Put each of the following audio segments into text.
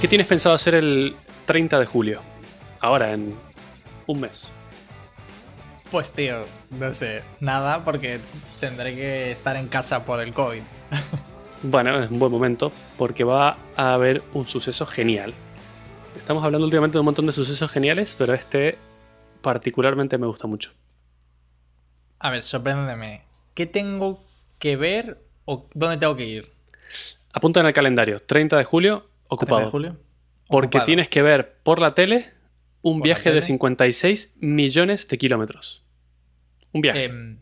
¿Qué tienes pensado hacer el 30 de julio? Ahora, en un mes. Pues tío, no sé, nada porque tendré que estar en casa por el COVID. Bueno, es un buen momento porque va a haber un suceso genial. Estamos hablando últimamente de un montón de sucesos geniales, pero este particularmente me gusta mucho. A ver, sorpréndeme. ¿Qué tengo que ver o dónde tengo que ir? Apunta en el calendario, 30 de julio, 30 ocupado. de julio? Porque Ocupado. tienes que ver por la tele un ¿Por la viaje de tele? 56 millones de kilómetros. Un viaje. Em,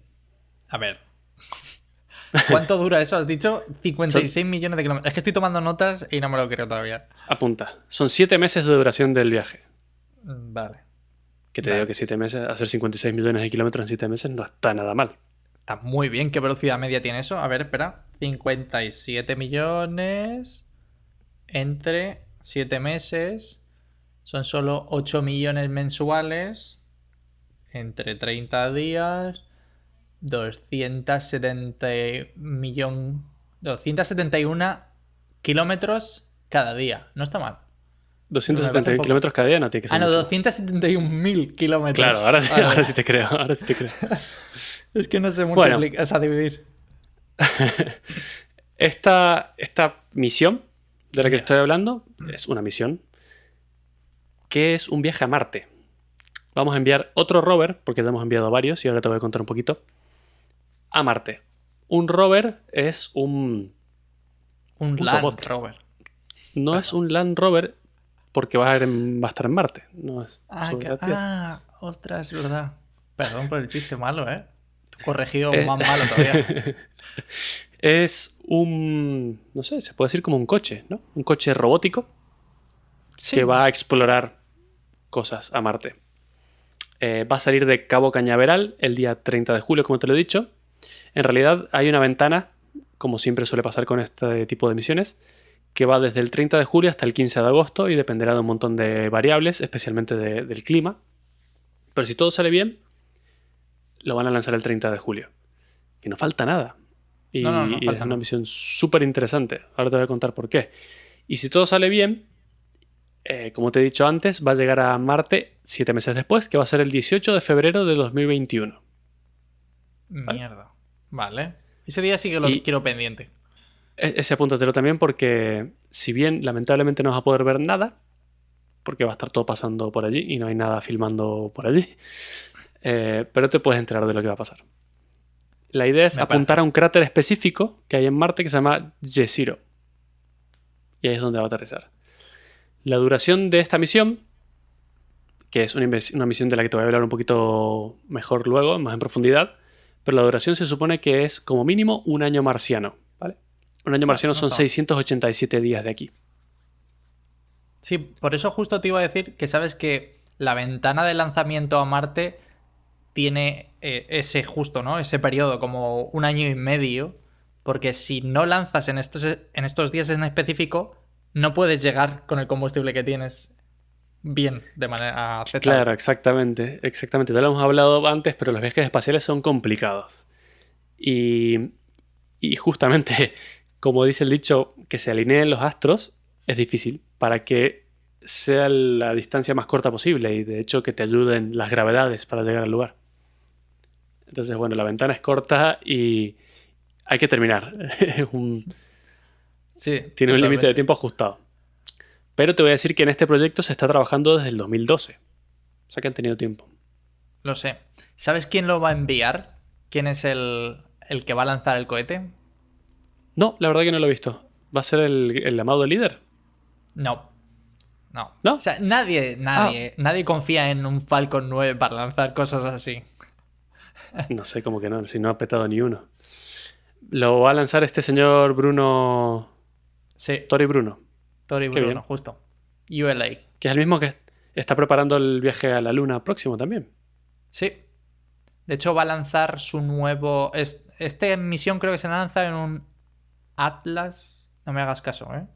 a ver. ¿Cuánto dura eso? Has dicho 56 millones de kilómetros. Es que estoy tomando notas y no me lo creo todavía. Apunta. Son 7 meses de duración del viaje. Mm, Vale. Que te Vale. digo que 7 meses, hacer 56 millones de kilómetros en 7 meses no está nada mal. Está muy bien. ¿Qué velocidad media tiene eso? A ver, espera. 57 millones entre 7 meses. Son solo 8 millones mensuales. Entre 30 días. 270 millón, 271 kilómetros cada día. No está mal. Me parece 270 un poco- kilómetros cada día no tiene que ser Ah, no, mucho. 271.000 kilómetros. Claro, ahora sí, ahora sí te creo, ahora sí te creo. Es que no sé Bueno. multiplicar, o sea, dividir. Esta, esta misión de la que estoy hablando es una misión que es un viaje a Marte. Vamos a enviar otro rover, porque ya hemos enviado varios y ahora te voy a contar un poquito, a Marte. Un rover es un... Un, Un Land robot. Rover. No es un Land Rover porque va a, en- va a estar en Marte. No es Ah, que- ah, ostras, es verdad. Perdón por el chiste malo, ¿eh? Corregido Eh. más malo todavía. Es un... No sé, se puede decir como un coche, ¿no? Un coche robótico Sí. que va a explorar cosas a Marte. Eh, va a salir de Cabo Cañaveral el día 30 de julio, como te lo he dicho. En realidad hay una ventana, como siempre suele pasar con este tipo de misiones, que va desde el 30 de julio hasta el 15 de agosto y dependerá de un montón de variables, especialmente de- del clima. Pero si todo sale bien, lo van a lanzar el 30 de julio. Que no falta nada. Y, No, no, no y falta es una misión súper interesante. Ahora te voy a contar por qué. Y si todo sale bien, eh, como te he dicho antes, va a llegar a Marte siete meses después, que va a ser el 18 de febrero de 2021. Mierda. Vale. Ese día sí que lo Y- quiero pendiente. E- ese apúntatelo también porque, si bien lamentablemente no vas a poder ver nada, porque va a estar todo pasando por allí y no hay nada filmando por allí, eh, pero te puedes enterar de lo que va a pasar. La idea es Me apuntar a un cráter específico que hay en Marte que se llama Jezero. Y ahí es donde va a aterrizar. La duración de esta misión, que es una, misión de la que te voy a hablar un poquito mejor luego, más en profundidad, pero la duración se supone que es como mínimo un año marciano. ¿vale? Un año marciano no son está mal. 687 días de aquí. Sí, por eso justo te iba a decir que sabes que la ventana de lanzamiento a Marte tiene eh, ese justo, ¿no? Ese periodo, como un año y medio. Porque si no lanzas en estos, en estos días en específico, no puedes llegar con el combustible que tienes bien de manera aceptable. Claro, exactamente, exactamente. Ya lo hemos hablado antes, pero los viajes espaciales son complicados. Y, y justamente, como dice el dicho, que se alineen los astros es difícil para que sea la distancia más corta posible y de hecho que te ayuden las gravedades para llegar al lugar. Entonces, bueno, la ventana es corta y hay que terminar. Es un- Sí, tiene un límite de tiempo ajustado. Pero te voy a decir que en este proyecto se está trabajando desde el 2012. O sea que han tenido tiempo. Lo sé. ¿Sabes quién lo va a enviar? ¿Quién es el, el que va a lanzar el cohete? No, la verdad que no lo he visto. ¿Va a ser el, el amado líder? No. No. ¿No? O sea, nadie, nadie, nadie confía en un Falcon 9 para lanzar cosas así. No sé, como que no, si no ha petado ni uno. Lo va a lanzar este señor Bruno. Sí, Tori Bruno, Tori Bruno, bien. justo. ULA. que es el mismo que está preparando el viaje a la luna próximo también. Sí. De hecho, va a lanzar su nuevo. es- Este misión creo que se lanza en un Atlas. No me hagas caso, ¿eh?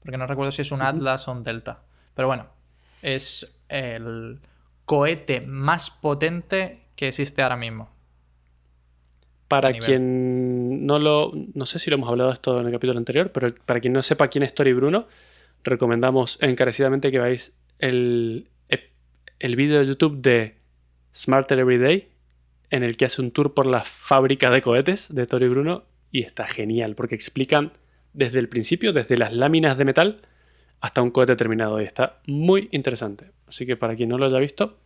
Porque no recuerdo si es un Atlas o un Delta. Pero bueno, es el cohete más potente que existe ahora mismo. Para quien no lo. No sé si lo hemos hablado esto en el capítulo anterior, pero para quien no sepa quién es Tori Bruno, recomendamos encarecidamente que veáis el, el vídeo de YouTube de Smarter Everyday, en el que hace un tour por la fábrica de cohetes de Tori Bruno, y está genial, porque explican desde el principio, desde las láminas de metal hasta un cohete terminado, y está muy interesante. Así que para quien no lo haya visto,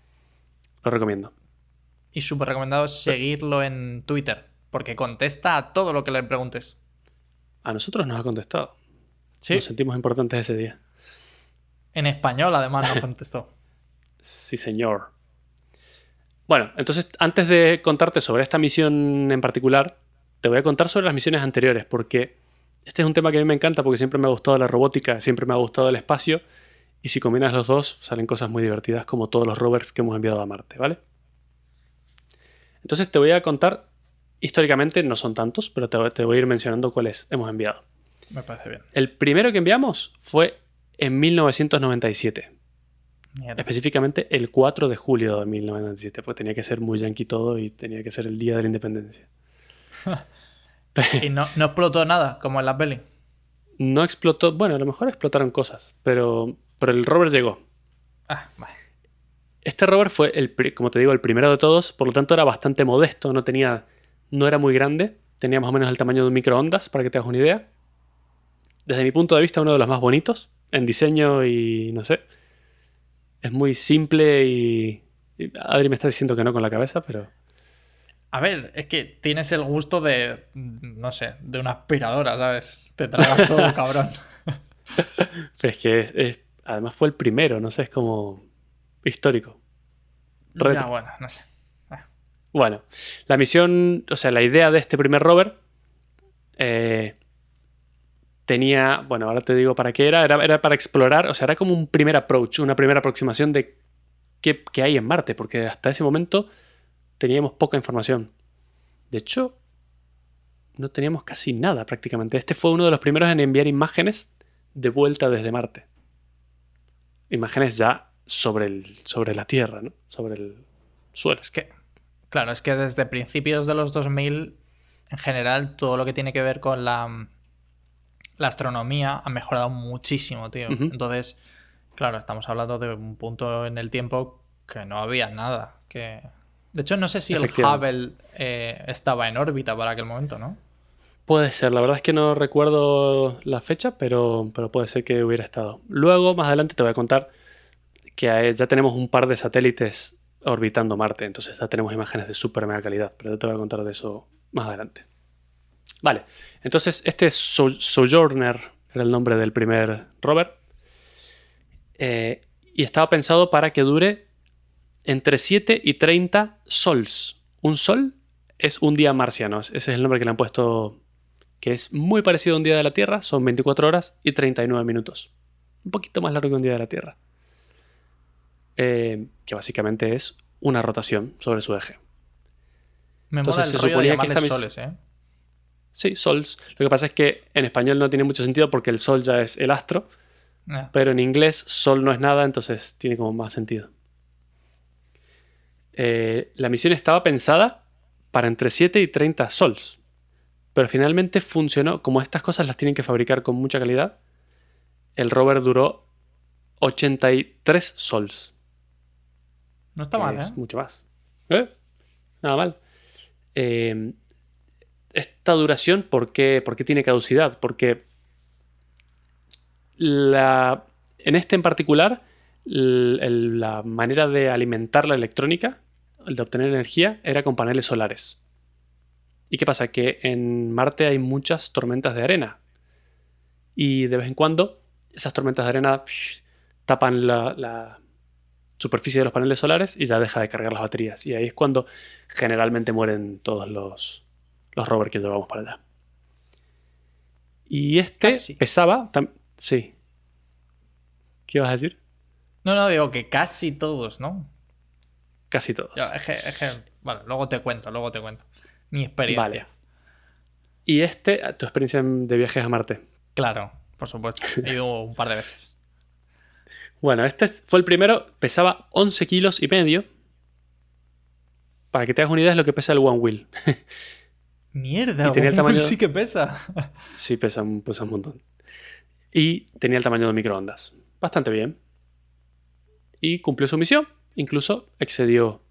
lo recomiendo. Y súper recomendado seguirlo en Twitter, porque contesta a todo lo que le preguntes. A nosotros nos ha contestado. Sí. Nos sentimos importantes ese día. En español, además, nos contestó. sí, señor. Bueno, entonces, antes de contarte sobre esta misión en particular, te voy a contar sobre las misiones anteriores, porque este es un tema que a mí me encanta, porque siempre me ha gustado la robótica, siempre me ha gustado el espacio, y si combinas los dos, salen cosas muy divertidas, como todos los rovers que hemos enviado a Marte, ¿vale? Entonces te voy a contar, históricamente no son tantos, pero te, voy a ir mencionando cuáles hemos enviado. Me parece bien. El primero que enviamos fue en 1997. Específicamente el 4 de julio de 1997, pues tenía que ser muy yankee todo y tenía que ser el día de la independencia. y no, no, explotó nada, como en la peli. No explotó, bueno, a lo mejor explotaron cosas, pero, pero el rover llegó. Ah, vale. Este rover fue, el, como te digo, el primero de todos, por lo tanto era bastante modesto, no tenía, no era muy grande, tenía más o menos el tamaño de un microondas, para que te hagas una idea. Desde mi punto de vista, uno de los más bonitos en diseño y no sé. Es muy simple y, Adri me está diciendo que no con la cabeza, pero... A ver, es que tienes el gusto de, no sé, de una aspiradora, ¿sabes? Te tragas todo, cabrón. es que además fue el primero, no sé, es como histórico. Ya, bueno, no sé. Bueno, la misión, o sea, la idea de este primer rover eh, tenía, bueno, ahora te digo para qué era, era, para explorar, o sea, era como un primer approach, una primera aproximación de qué, qué hay en Marte, porque hasta ese momento teníamos poca información. De hecho, no teníamos casi nada prácticamente. Este fue uno de los primeros en enviar imágenes de vuelta desde Marte. Imágenes ya sobre, el, sobre la Tierra, ¿no? Sobre el suelo. Es que, claro, es que desde principios de los 2000, en general, todo lo que tiene que ver con la, la astronomía ha mejorado muchísimo, tío. Entonces, claro, estamos hablando de un punto en el tiempo que no había nada. Que... De hecho, no sé si el Hubble eh, estaba en órbita para aquel momento, ¿no? Puede ser, la verdad es que no recuerdo la fecha, pero, pero puede ser que hubiera estado. Luego, más adelante, te voy a contar que ya tenemos un par de satélites orbitando Marte, entonces ya tenemos imágenes de super mega calidad, pero te voy a contar de eso más adelante. Vale, entonces este Sojourner era el nombre del primer rover eh, y estaba pensado para que dure entre 7 y 30 sols. Un sol es un día marciano, ese es el nombre que le han puesto, que es muy parecido a un día de la Tierra, son 24 horas y 39 minutos. Un poquito más largo que un día de la Tierra. Eh, que básicamente es una rotación sobre su eje. Me Entonces se suponía que esta soles, ¿eh? Sí, sols. Lo que pasa es que en español no tiene mucho sentido porque el sol ya es el astro, ah. pero en inglés sol no es nada, entonces tiene como más sentido. Eh, la misión estaba pensada para entre 7 y 30 sols, pero finalmente funcionó. Como estas cosas las tienen que fabricar con mucha calidad, el rover duró 83 sols. No está mal, ¿eh? mucho más. ¿Eh? Nada mal. Eh, esta duración, ¿por qué, tiene caducidad? Porque la, en este en particular, la manera de alimentar la electrónica, el de obtener energía, era con paneles solares. ¿Y qué pasa? Que en Marte hay muchas tormentas de arena. Y de vez en cuando esas tormentas de arena tapan la, superficie de los paneles solares y ya deja de cargar las baterías. Y ahí es cuando generalmente mueren todos los, los rovers que llevamos para allá. Y este pesaba. Sí. ¿Qué vas a decir? No, no, digo que casi todos, ¿no? Casi todos. bueno, luego te cuento, luego te cuento. Mi experiencia. Vale. ¿Y este, tu experiencia de viajes a Marte? Claro, por supuesto. He ido un par de veces. Bueno, este fue el primero, pesaba 11 kilos y medio. Para que te hagas una idea es lo que pesa el One Wheel. Mierda, y tenía el tamaño... sí que pesa. sí, pesa, un montón. y tenía el tamaño de microondas. Bastante bien. Y cumplió su misión, incluso excedió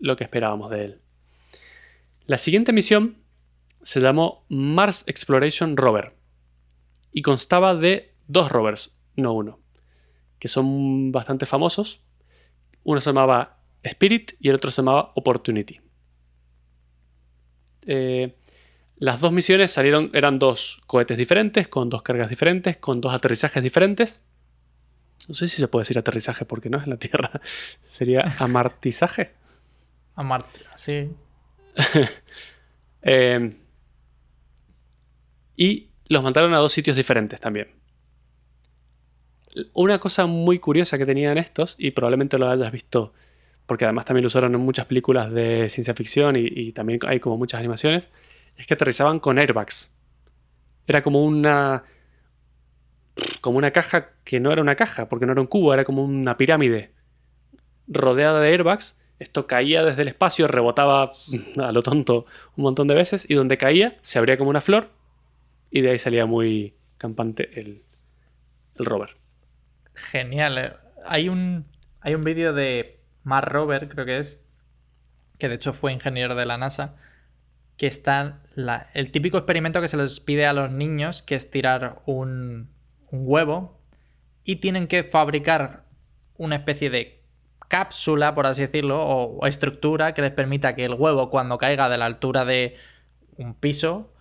lo que esperábamos de él. La siguiente misión se llamó Mars Exploration Rover y constaba de dos rovers, no uno, que son bastante famosos. Uno se llamaba Spirit y el otro se llamaba Opportunity. Eh, las dos misiones salieron, eran dos cohetes diferentes, con dos cargas diferentes, con dos aterrizajes diferentes. No sé si se puede decir aterrizaje porque no es en la Tierra. Sería amartizaje. Amartizaje, sí. Eh, y los mandaron a dos sitios diferentes también. Una cosa muy curiosa que tenían estos, y probablemente lo hayas visto, porque además también lo usaron en muchas películas de ciencia ficción y, y también hay como muchas animaciones, es que aterrizaban con airbags. Era como una. como una caja que no era una caja, porque no era un cubo, era como una pirámide rodeada de airbags. Esto caía desde el espacio, rebotaba a lo tonto un montón de veces, y donde caía se abría como una flor, y de ahí salía muy campante el, el rover. Genial. eh. Hay un, hay un vídeo de Mark Rover, creo que es, que de hecho fue ingeniero de la NASA, que está el típico experimento que se les pide a los niños, que es tirar un, huevo y tienen que fabricar una especie de cápsula, por así decirlo, o, estructura que les permita que el huevo, cuando caiga de la altura de un piso,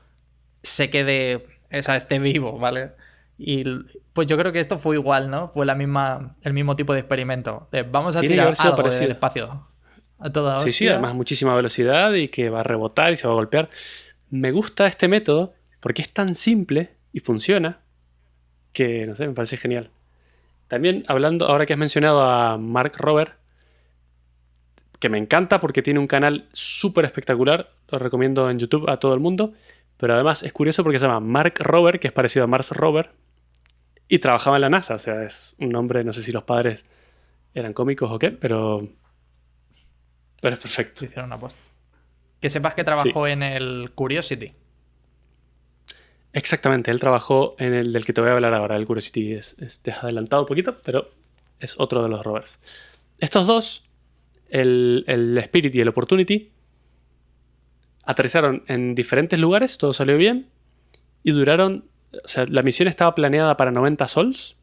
se quede, sea, esté vivo, ¿vale? Y pues yo creo que esto fue igual, ¿no? Fue la misma, el mismo tipo de experimento. de vamos a Tiene tirar algo del parecido. espacio. A toda Sí, sí, además muchísima velocidad y que va a rebotar y se va a golpear. Me gusta este método porque es tan simple y funciona que, no sé, me parece genial. También hablando, ahora que has mencionado a Mark Rober, que me encanta porque tiene un canal súper espectacular, lo recomiendo en YouTube a todo el mundo, pero además es curioso porque se llama Mark Rober, que es parecido a Mars Rover, y trabajaba en la NASA, o sea, es un nombre, no sé si los padres eran cómicos o qué, pero... Pero es perfecto. Hicieron una post. Que sepas que trabajó en el Curiosity. Exactamente, él trabajó en el del que te voy a hablar ahora, el Curiosity. Es, es te has adelantado un poquito, pero es otro de los rovers. Estos dos, el, el Spirit y el Opportunity, aterrizaron en diferentes lugares, todo salió bien, y duraron, o sea, la misión estaba planeada para 90 sols,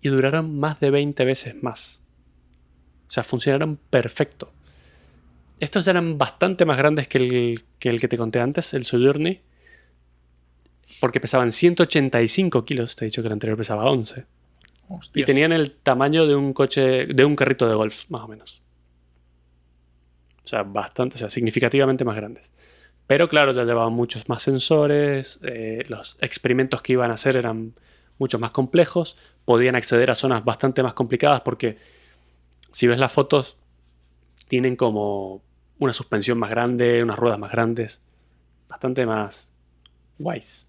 y duraron más de 20 veces más. O sea, funcionaron perfecto. Estos eran bastante más grandes que el que, el que te conté antes, el Sojourney porque pesaban 185 kilos, te he dicho que el anterior pesaba 11. Y tenían el tamaño de un coche, de un carrito de golf, más o menos. O sea, bastante, o sea, significativamente más grandes. Pero claro, ya llevaban muchos más sensores, eh, los experimentos que iban a hacer eran mucho más complejos, podían acceder a zonas bastante más complicadas porque si ves las fotos, tienen como una suspensión más grande, unas ruedas más grandes, bastante más guays.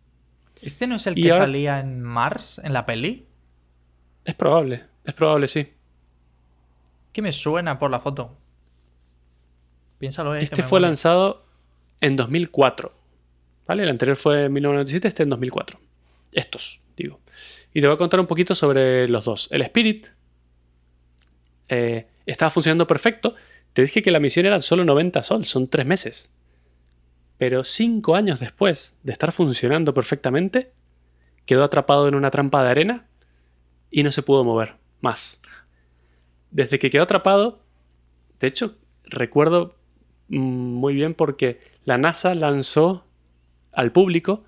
¿Este no es el Y que ahora- salía en Mars, en la peli? Es probable, es probable, sí. Que me suena por la foto. Piénsalo, eh. Este fue lanzado en 2004. ¿Vale? El anterior fue en 1997, este en 2004. Estos, digo. Y te voy a contar un poquito sobre los dos. El Spirit eh, estaba funcionando perfecto. Te dije que la misión era solo 90 sol, son tres meses. Pero cinco años después de estar funcionando perfectamente, quedó atrapado en una trampa de arena y no se pudo mover más. Desde que quedó atrapado, de hecho, recuerdo mm, muy bien porque la NASA lanzó al público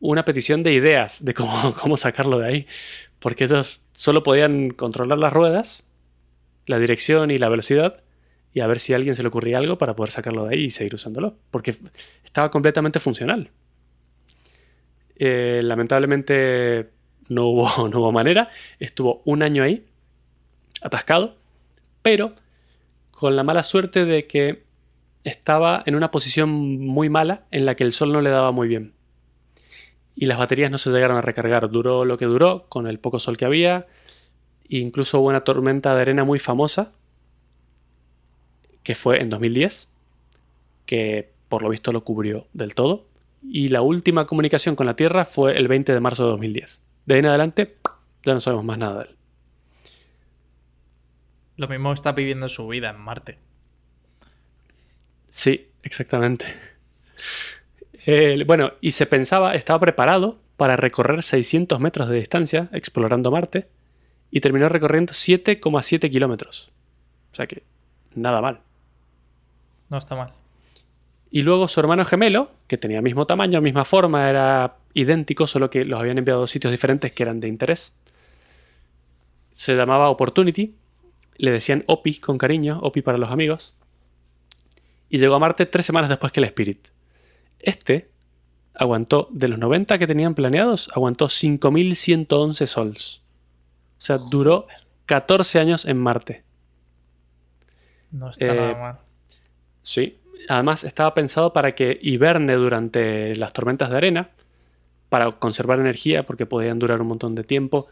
una petición de ideas de cómo, cómo sacarlo de ahí. Porque ellos solo podían controlar las ruedas, la dirección y la velocidad, y a ver si a alguien se le ocurría algo para poder sacarlo de ahí y seguir usándolo. Porque estaba completamente funcional. Eh, lamentablemente no hubo, no hubo manera. Estuvo un año ahí, atascado, pero con la mala suerte de que estaba en una posición muy mala en la que el sol no le daba muy bien. Y las baterías no se llegaron a recargar. Duró lo que duró, con el poco sol que había. E incluso hubo una tormenta de arena muy famosa, que fue en 2010, que por lo visto lo cubrió del todo. Y la última comunicación con la Tierra fue el 20 de marzo de 2010, De ahí en adelante, ya no sabemos más nada de él. Lo mismo está viviendo su vida en Marte. Sí, exactamente. Eh, bueno, y se pensaba, estaba preparado para recorrer 600 metros de distancia explorando Marte y terminó recorriendo 7,7 kilómetros. O sea que nada mal. No está mal. Y luego su hermano gemelo, que tenía mismo tamaño, misma forma, era idéntico, solo que los habían enviado a sitios diferentes que eran de interés. Se llamaba Opportunity le decían Opi con cariño, Opi para los amigos. Y llegó a Marte tres semanas después que el Spirit. Este aguantó, de los 90 que tenían planeados, aguantó 5.111 sols. O sea, duró 14 años en Marte. No está nada eh, mal. Sí. Además, estaba pensado para que hiberne durante las tormentas de arena, para conservar energía, porque podían durar un montón de tiempo.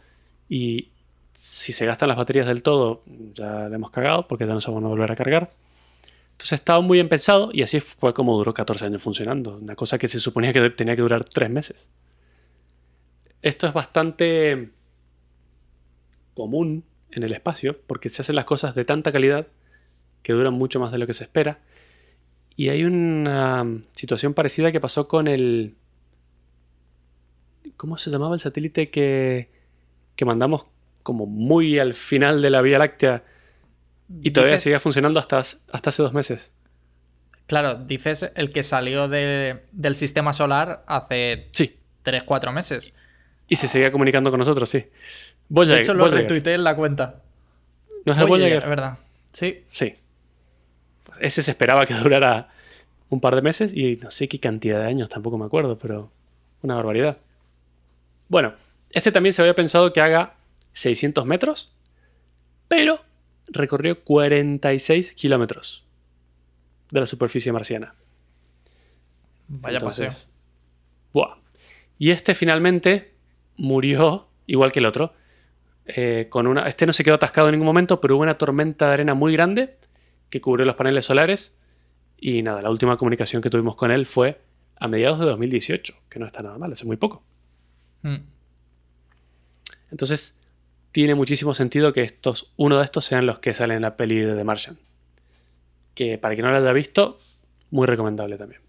Y si se gastan las baterías del todo, ya le hemos cagado porque ya no se van a volver a cargar. Entonces estaba muy bien pensado y así fue como duró 14 años funcionando. Una cosa que se suponía que tenía que durar 3 meses. Esto es bastante común en el espacio porque se hacen las cosas de tanta calidad que duran mucho más de lo que se espera. Y hay una situación parecida que pasó con el... ¿Cómo se llamaba el satélite que, que mandamos como muy al final de la Vía Láctea y todavía sigue funcionando hasta, hasta hace dos meses. Claro, dices el que salió del sistema solar hace sí. 3-4 meses. Y se seguía comunicando con nosotros, sí. Voyager, de hecho, lo retuiteé en la cuenta. ¿No es el Voyager? Verdad. Sí. Sí. Ese se esperaba que durara un par de meses y no sé qué cantidad de años, tampoco me acuerdo, pero una barbaridad. Bueno, este también se había pensado que haga 600 metros, pero recorrió 46 kilómetros de la superficie marciana. Vaya paseo. Buah. Y este finalmente murió igual que el otro. Eh, con una, este no se quedó atascado en ningún momento, pero hubo una tormenta de arena muy grande que cubrió los paneles solares. Y nada, la última comunicación que tuvimos con él fue a mediados de 2018, que no está nada mal, hace muy poco. Mm. Entonces, tiene muchísimo sentido que estos, uno de estos sean los que salen en la peli de The Martian. Que para quien no lo haya visto, muy recomendable también.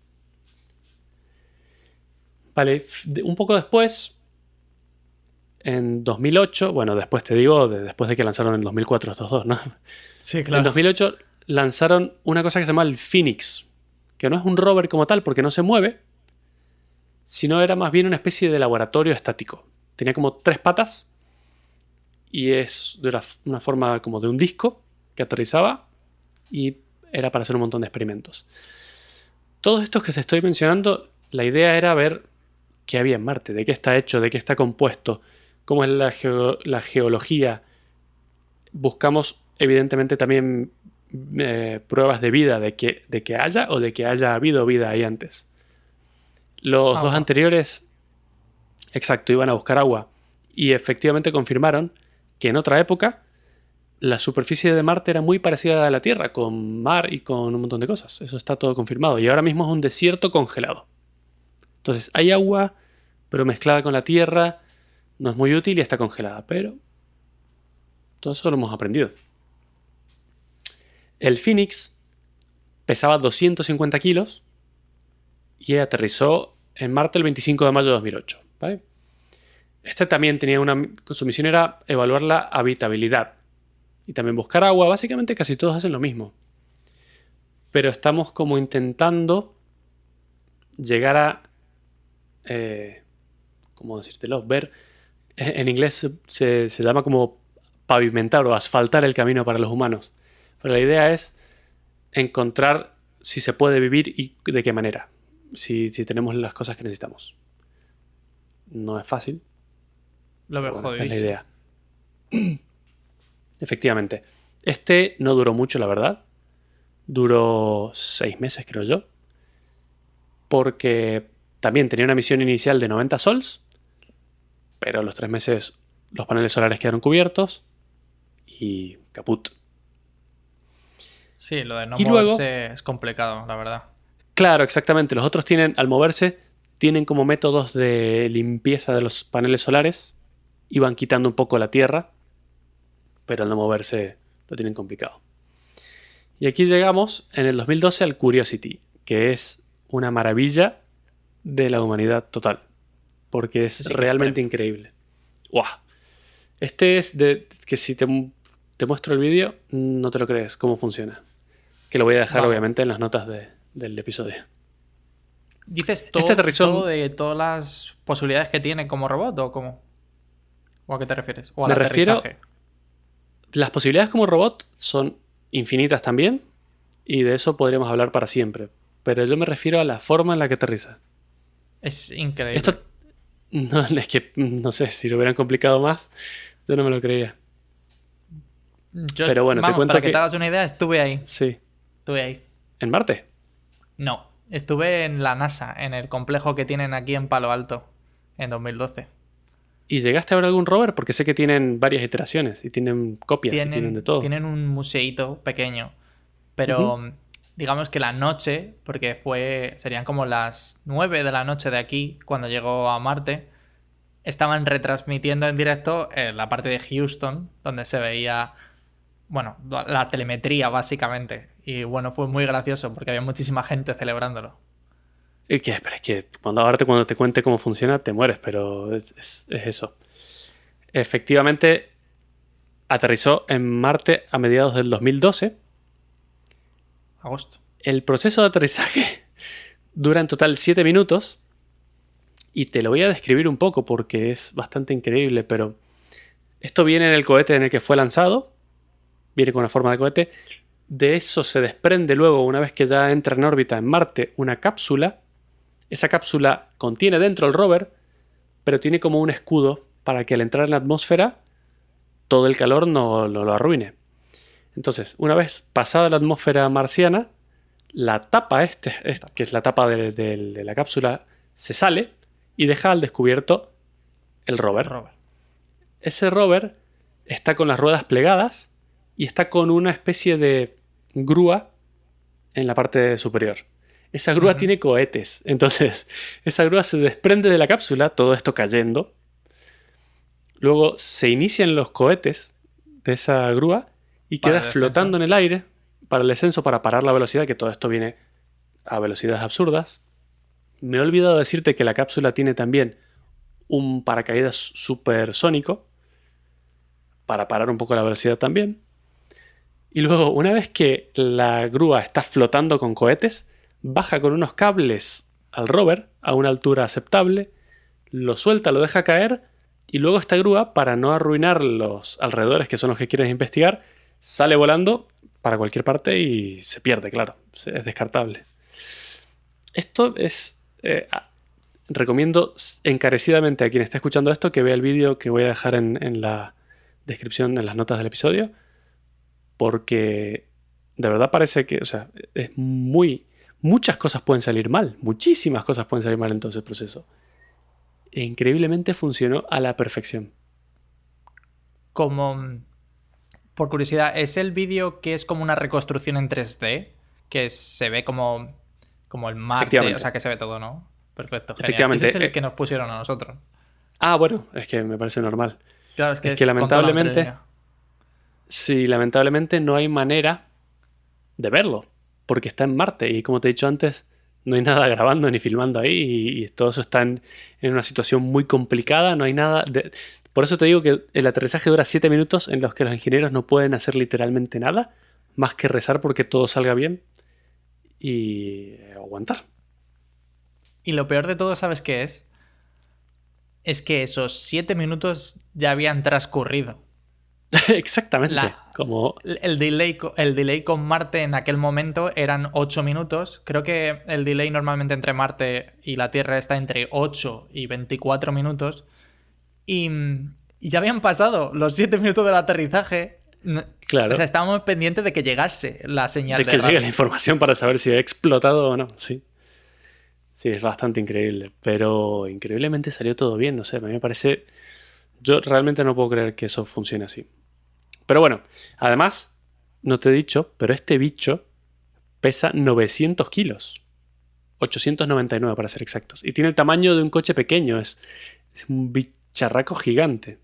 Vale, un poco después, en 2008, bueno, después te digo, después de que lanzaron en 2004 estos dos, ¿no? Sí, claro. En 2008 lanzaron una cosa que se llama el Phoenix, que no es un rover como tal porque no se mueve, sino era más bien una especie de laboratorio estático. Tenía como tres patas y es de una, forma como de un disco que aterrizaba y era para hacer un montón de experimentos. Todos estos que te estoy mencionando, la idea era ver qué había en Marte, de qué está hecho, de qué está compuesto, cómo es la, la geología. Buscamos evidentemente también eh, pruebas de vida, de que, de que haya o de que haya habido vida ahí antes. Los dos anteriores, exacto, iban a buscar agua y efectivamente confirmaron que en otra época la superficie de Marte era muy parecida a la Tierra, con mar y con un montón de cosas. Eso está todo confirmado. Y ahora mismo es un desierto congelado. Entonces hay agua, pero mezclada con la Tierra, no es muy útil y está congelada. Pero todo eso lo hemos aprendido. El Phoenix pesaba 250 kilos y aterrizó en Marte el 25 de mayo de 2008. ¿vale? Este también tenía una. Su misión era evaluar la habitabilidad y también buscar agua. Básicamente casi todos hacen lo mismo. Pero estamos como intentando llegar a. Eh, ¿Cómo decírtelo? Ver. En inglés se, llama como pavimentar o asfaltar el camino para los humanos. Pero la idea es encontrar si se puede vivir y de qué manera. Si tenemos las cosas que necesitamos. No es fácil, lo veo es la idea. Efectivamente. Este no duró mucho, la verdad. Duró seis meses, creo yo. Porque también tenía una misión inicial de 90 sols. Pero a los tres meses los paneles solares quedaron cubiertos. Y caput. Sí, lo de no moverse es complicado, la verdad. Claro, exactamente. Los otros tienen, al moverse, tienen como métodos de limpieza de los paneles solares y van quitando un poco la tierra, pero al no moverse lo tienen complicado. Y aquí llegamos en el 2012 al Curiosity, que es una maravilla de la humanidad total, porque es realmente increíble. ¡Wow! Este es de que si te, muestro el vídeo, no te lo crees cómo funciona. Que lo voy a dejar obviamente en las notas del episodio. ¿Dices este todo, de todas las posibilidades que tiene como robot o cómo? ¿O a qué te refieres? ¿O Me refiero. Las posibilidades como robot son infinitas también. Y de eso podríamos hablar para siempre. Pero yo me refiero a la forma en la que aterriza. Es increíble. Esto. No, es que no sé, si lo hubieran complicado más, yo no me lo creía. Pero bueno, te cuento para que, que te hagas una idea, estuve ahí. Sí. Estuve ahí. ¿En Marte? No, Estuve en la NASA, en el complejo que tienen aquí en Palo Alto, en 2012. ¿Y llegaste a ver algún rover? Porque sé que tienen varias iteraciones y tienen copias tienen, y tienen de todo. Tienen un museito pequeño. Pero digamos que la noche, porque fue. serían como las 9 de la noche de aquí, cuando llegó a Marte. Estaban retransmitiendo en directo en la parte de Houston, donde se veía bueno, la telemetría básicamente. Y bueno, fue muy gracioso porque había muchísima gente celebrándolo. Es que, es que cuando ahora te, cuando te cuente cómo funciona, te mueres, pero es, eso. Efectivamente, aterrizó en Marte a mediados del 2012. Agosto. El proceso de aterrizaje dura en total 7 minutos. Y te lo voy a describir un poco porque es bastante increíble, pero esto viene en el cohete en el que fue lanzado viene con una forma de cohete. De eso se desprende luego, una vez que ya entra en órbita en Marte, una cápsula. Esa cápsula contiene dentro el rover, pero tiene como un escudo para que al entrar en la atmósfera todo el calor no, lo arruine. Entonces, una vez pasada la atmósfera marciana, la tapa, este, que es la tapa de, la cápsula, se sale y deja al descubierto el rover. rover. Ese rover está con las ruedas plegadas y está con una especie de grúa en la parte superior. Esa grúa tiene cohetes, entonces esa grúa se desprende de la cápsula, todo esto cayendo. Luego se inician los cohetes de esa grúa y queda flotando en el aire para el descenso, para parar la velocidad, que todo esto viene a velocidades absurdas. Me he olvidado decirte que la cápsula tiene también un paracaídas supersónico para parar un poco la velocidad también. Y luego, una vez que la grúa está flotando con cohetes, baja con unos cables al rover a una altura aceptable, lo suelta, lo deja caer y luego esta grúa, para no arruinar los alrededores que son los que quieres investigar, sale volando para cualquier parte y se pierde, claro, es descartable. Esto es... Eh, recomiendo encarecidamente a quien esté escuchando esto que vea el vídeo que voy a dejar en la descripción, en las notas del episodio porque de verdad parece que, o sea, es muy... Muchas cosas pueden salir mal, muchísimas cosas pueden salir mal en todo ese proceso. E increíblemente funcionó a la perfección. Como, por curiosidad, ¿es el vídeo que es como una reconstrucción en 3D? Que se ve como, como el Marte, o sea, que se ve todo, ¿no? Perfecto. Efectivamente. Ese es el eh, que nos pusieron a nosotros. Ah, bueno, es que me parece normal. Claro, es que, es que lamentablemente Sí, lamentablemente no hay manera de verlo, porque está en Marte y como te he dicho antes, no hay nada grabando ni filmando ahí y, todo eso está en, una situación muy complicada, no hay nada... Por eso te digo que el aterrizaje dura 7 minutos en los que los ingenieros no pueden hacer literalmente nada, más que rezar porque todo salga bien y aguantar. Y lo peor de todo, ¿sabes qué es? Es que esos 7 minutos ya habían transcurrido. Exactamente. como... el, delay, el delay con Marte en aquel momento eran 8 minutos. Creo que el delay normalmente entre Marte y la Tierra está entre 8 y 24 minutos. Y, ya habían pasado los 7 minutos del aterrizaje. Claro. O sea, estábamos pendientes de que llegase la señal. De, que llegue la información para saber si ha explotado o no. Sí. Sí, es bastante increíble. Pero increíblemente salió todo bien. No sé, a mí me parece. Yo realmente no puedo creer que eso funcione así. Pero bueno, además, no te he dicho, pero este bicho pesa 900 kilos. 899 para ser exactos. Y tiene el tamaño de un coche pequeño. Es, un bicharraco gigante.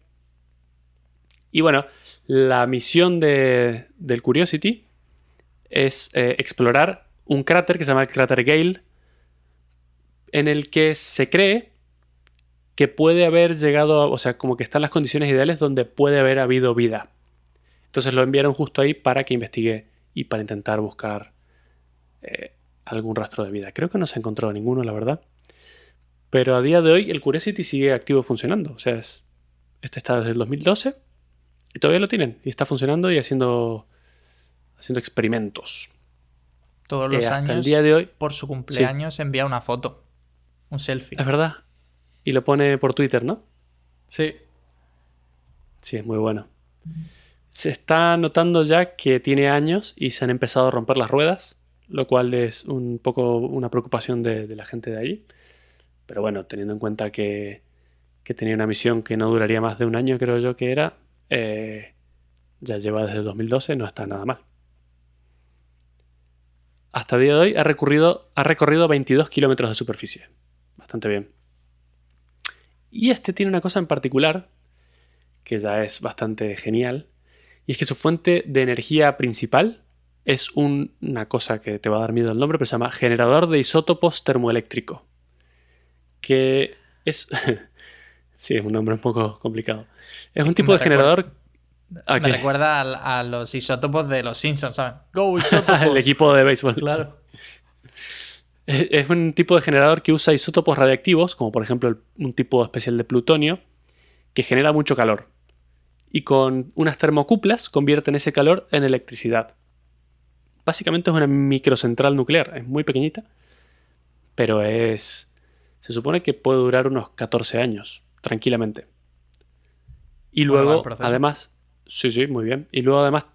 Y bueno, la misión de, del Curiosity es eh, explorar un cráter que se llama el cráter Gale, en el que se cree que puede haber llegado, o sea, como que están las condiciones ideales donde puede haber habido vida. Entonces lo enviaron justo ahí para que investigue y para intentar buscar eh, algún rastro de vida. Creo que no se ha encontrado ninguno, la verdad. Pero a día de hoy el Curiosity sigue activo funcionando. O sea, este está desde el 2012 y todavía lo tienen. Y está funcionando y haciendo, haciendo experimentos. Todos los Eh, hasta años, el día de hoy- por su cumpleaños, envía una foto. Un selfie. Es verdad. Y lo pone por Twitter, ¿no? Sí. Sí, es muy bueno. Se está notando ya que tiene años y se han empezado a romper las ruedas, lo cual es un poco una preocupación de, la gente de allí. Pero bueno, teniendo en cuenta que, que tenía una misión que no duraría más de un año, creo yo que era, eh, ya lleva desde el 2012, no está nada mal. Hasta el día de hoy ha, ha recorrido 22 kilómetros de superficie. Bastante bien. Y este tiene una cosa en particular que ya es bastante genial, y es que su fuente de energía principal es un- una cosa que te va a dar miedo el nombre, pero se llama generador de isótopos termoeléctrico. Que es... sí, es un nombre un poco complicado. Es un tipo Me de generador... ¿A Me recuerda a, los isótopos de los Simpsons, ¿saben? Go isótopos. el equipo de béisbol. Claro. Es es un tipo de generador que usa isótopos radiactivos, como por ejemplo el- un tipo especial de plutonio, que genera mucho calor. Y con unas termocuplas convierten ese calor en electricidad. Básicamente es una microcentral nuclear, es muy pequeñita, pero es... Se supone que puede durar unos 14 años, tranquilamente. Y luego, además, sí, sí, muy bien. Y luego además,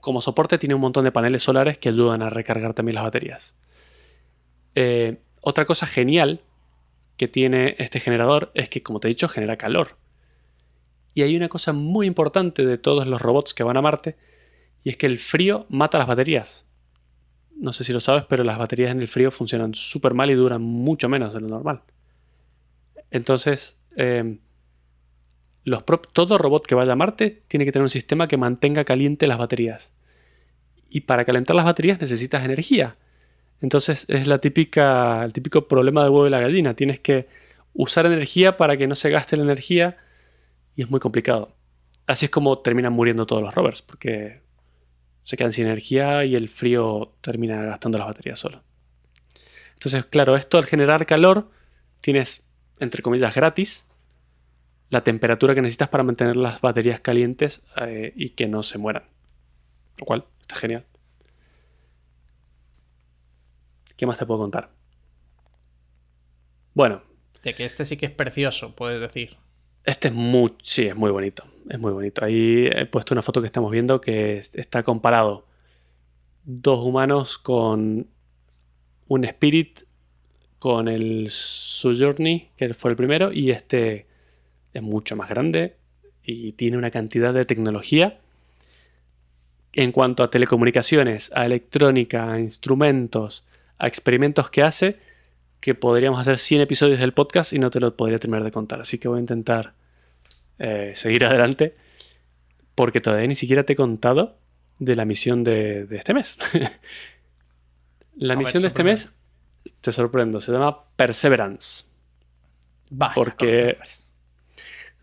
como soporte, tiene un montón de paneles solares que ayudan a recargar también las baterías. Eh, otra cosa genial que tiene este generador es que, como te he dicho, genera calor. Y hay una cosa muy importante de todos los robots que van a Marte, y es que el frío mata las baterías. No sé si lo sabes, pero las baterías en el frío funcionan súper mal y duran mucho menos de lo normal. Entonces, eh, los todo robot que vaya a Marte tiene que tener un sistema que mantenga caliente las baterías. Y para calentar las baterías necesitas energía. Entonces es el típico problema del huevo y la gallina. Tienes que usar energía para que no se gaste la energía y es muy complicado. Así es como terminan muriendo todos los rovers, porque se quedan sin energía y el frío termina gastando las baterías solo. Entonces, claro, esto al generar calor tienes, entre comillas, gratis la temperatura que necesitas para mantener las baterías calientes eh, y que no se mueran. Lo cual está genial. ¿Qué más te puedo contar? Bueno, De que este sí que es precioso, puedes decir. Este es muy, sí, es muy bonito. Es muy bonito. Ahí he puesto una foto que estamos viendo que es- está comparado dos humanos con un Spirit, con el Sojourney, que fue el primero, y este es mucho más grande y tiene una cantidad de tecnología en cuanto a telecomunicaciones, a electrónica, a instrumentos, a experimentos que hace, que podríamos hacer 100 episodios del podcast y no te lo podría terminar de contar. Así que voy a intentar eh, seguir adelante porque todavía ni siquiera te he contado de la misión de, de este mes. la A ver, misión de este mes, te sorprendo, se llama Perseverance. Vaya, Porque-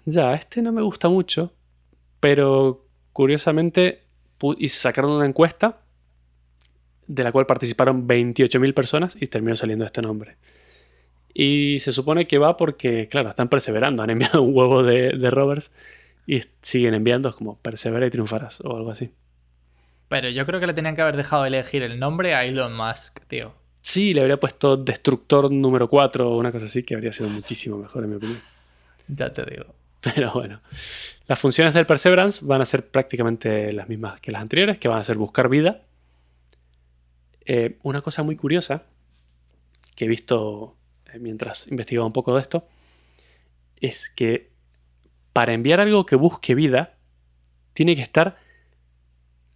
Ya, este no me gusta mucho, pero curiosamente sacaron una encuesta de la cual participaron 28.000 personas y terminó saliendo este nombre. Y se supone que va porque, claro, están perseverando, han enviado un huevo de, de rovers y siguen enviando como persevera y triunfarás o algo así. Pero yo creo que le tenían que haber dejado elegir el nombre a Elon Musk, tío. Sí, le habría puesto Destructor número 4 o una cosa así que habría sido muchísimo mejor en mi opinión. Ya te digo. Pero bueno, las funciones del Perseverance van a ser prácticamente las mismas que las anteriores, que van a ser buscar vida. Eh, una cosa muy curiosa que he visto eh, mientras investigaba un poco de esto es que para enviar algo que busque vida tiene que estar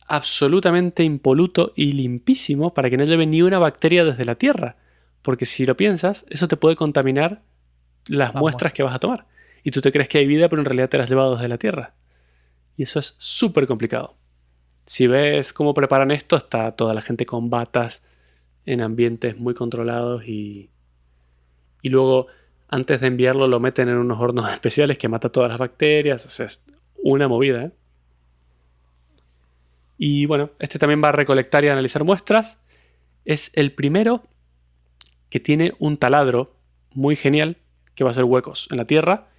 absolutamente impoluto y limpísimo para que no lleve ni una bacteria desde la Tierra. Porque si lo piensas, eso te puede contaminar las muestras que vas a tomar. Y tú te crees que hay vida, pero en realidad te las has llevado desde la Tierra. Y eso es súper complicado. Si ves cómo preparan esto, está toda la gente con batas en ambientes muy controlados y, y luego antes de enviarlo lo meten en unos hornos especiales que mata todas las bacterias. O sea, es una movida. ¿eh? Y bueno, este también va a recolectar y analizar muestras. Es el primero que tiene un taladro muy genial que va a hacer huecos en la Tierra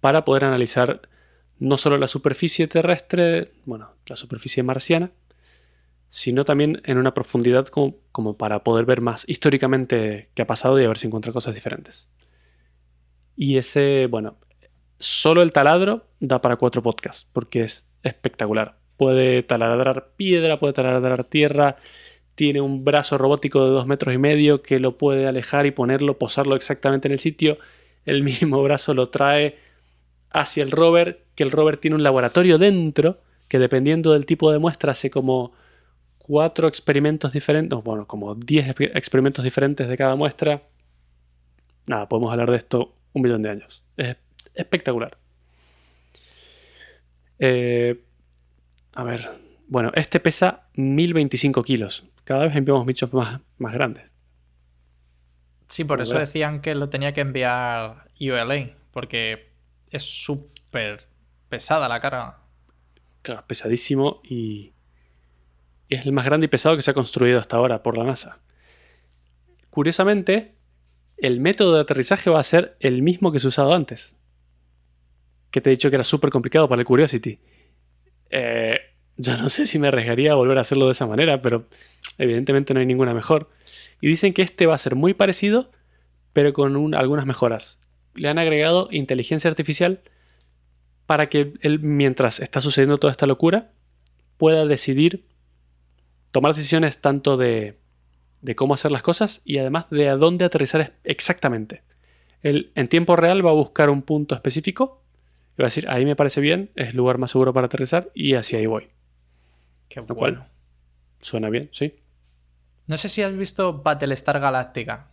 para poder analizar no solo la superficie terrestre, bueno, la superficie marciana, sino también en una profundidad como, como, para poder ver más históricamente qué ha pasado y a ver si encuentra cosas diferentes. Y ese, bueno, solo el taladro da para cuatro podcasts, porque es espectacular. Puede taladrar piedra, puede taladrar tierra, tiene un brazo robótico de dos metros y medio que lo puede alejar y ponerlo, posarlo exactamente en el sitio. El mismo brazo lo trae hacia el rover, que el rover tiene un laboratorio dentro, que dependiendo del tipo de muestra hace como cuatro experimentos diferentes, bueno, como diez experimentos diferentes de cada muestra. Nada, podemos hablar de esto un millón de años. Es espectacular. Eh, a ver, bueno, este pesa 1025 kilos cada vez enviamos bichos más, más grandes. Sí, por eso decían que lo tenía que enviar ULA, porque es súper pesada la carga. Claro, pesadísimo y es el más grande y pesado que se ha construido hasta ahora por la NASA. Curiosamente, el método de aterrizaje va a ser el mismo que se usado antes. Que te he dicho que era súper complicado para el Curiosity. Eh, yo no sé si me arriesgaría a volver a hacerlo de esa manera, pero evidentemente no hay ninguna mejor. Y dicen que este va a ser muy parecido, pero con algunas mejoras. Le han agregado inteligencia artificial para que él, mientras está sucediendo toda esta locura, pueda decidir tomar decisiones tanto de, de cómo hacer las cosas y además de a dónde aterrizar exactamente. Él en tiempo real va a buscar un punto específico y va a decir, ahí me parece bien, es el lugar más seguro para aterrizar y hacia ahí voy. Qué bueno. suena bien, sí. No sé si has visto Battlestar Galactica.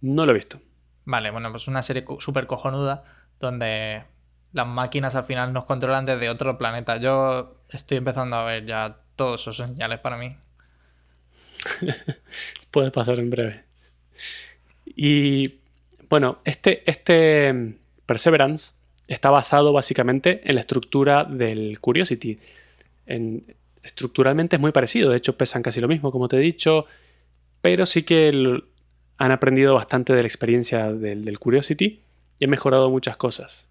No lo he visto. Vale, bueno, pues una serie súper cojonuda donde las máquinas al final nos controlan desde otro planeta. Yo estoy empezando a ver ya todos esos señales para mí. Puede pasar en breve. Y bueno, este, este mm, Perseverance está basado básicamente en la estructura del Curiosity. En, estructuralmente es muy parecido, de hecho pesan casi lo mismo, como te he dicho, pero sí que han aprendido bastante de la experiencia del, Curiosity y han mejorado muchas cosas.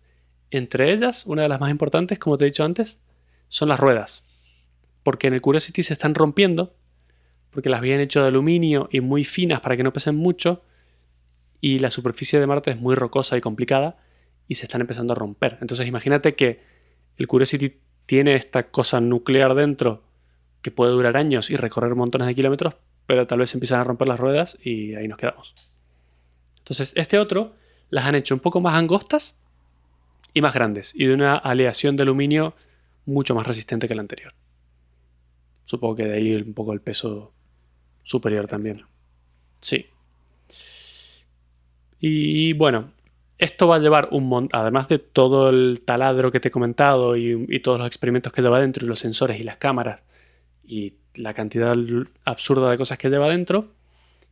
Entre ellas, una de las más importantes, como te he dicho antes, son las ruedas. Porque en el Curiosity se están rompiendo, porque las habían hecho de aluminio y muy finas para que no pesen mucho, y la superficie de Marte es muy rocosa y complicada, y se están empezando a romper. Entonces imagínate que el Curiosity tiene esta cosa nuclear dentro que puede durar años y recorrer montones de kilómetros, pero tal vez empiezan a romper las ruedas y ahí nos quedamos. Entonces, este otro las han hecho un poco más angostas y más grandes, y de una aleación de aluminio mucho más resistente que la anterior. Supongo que de ahí un poco el peso superior también. Sí. Y bueno, esto va a llevar un montón, además de todo el taladro que te he comentado y, todos los experimentos que lleva dentro, y los sensores y las cámaras, y la cantidad absurda de cosas que lleva dentro,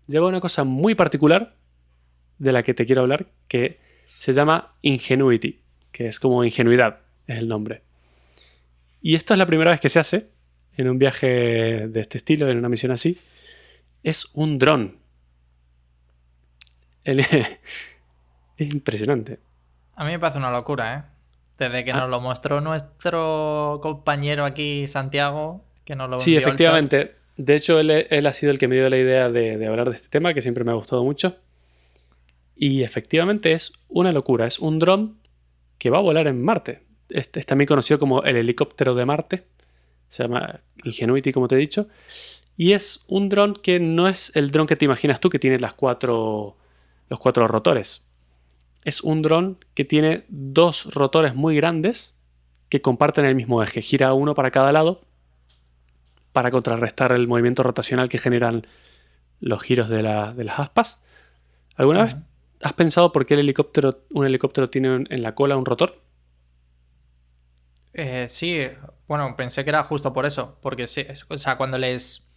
lleva una cosa muy particular de la que te quiero hablar, que se llama Ingenuity, que es como ingenuidad, es el nombre. Y esto es la primera vez que se hace en un viaje de este estilo, en una misión así. Es un dron. El, es impresionante. A mí me parece una locura, ¿eh? Desde que ah. nos lo mostró nuestro compañero aquí, Santiago, que nos lo Sí, efectivamente. De hecho, él, ha sido el que me dio la idea de, hablar de este tema, que siempre me ha gustado mucho. Y efectivamente es una locura. Es un dron que va a volar en Marte. Es, es también conocido como el helicóptero de Marte. Se llama Ingenuity, como te he dicho. Y es un dron que no es el dron que te imaginas tú, que tiene las cuatro, los cuatro rotores es un dron que tiene dos rotores muy grandes que comparten el mismo eje. Gira uno para cada lado para contrarrestar el movimiento rotacional que generan los giros de, las aspas. ¿Alguna vez has pensado por qué el helicóptero, un helicóptero tiene en la cola un rotor? Eh, sí, bueno, pensé que era justo por eso. Porque sí, o sea, cuando les.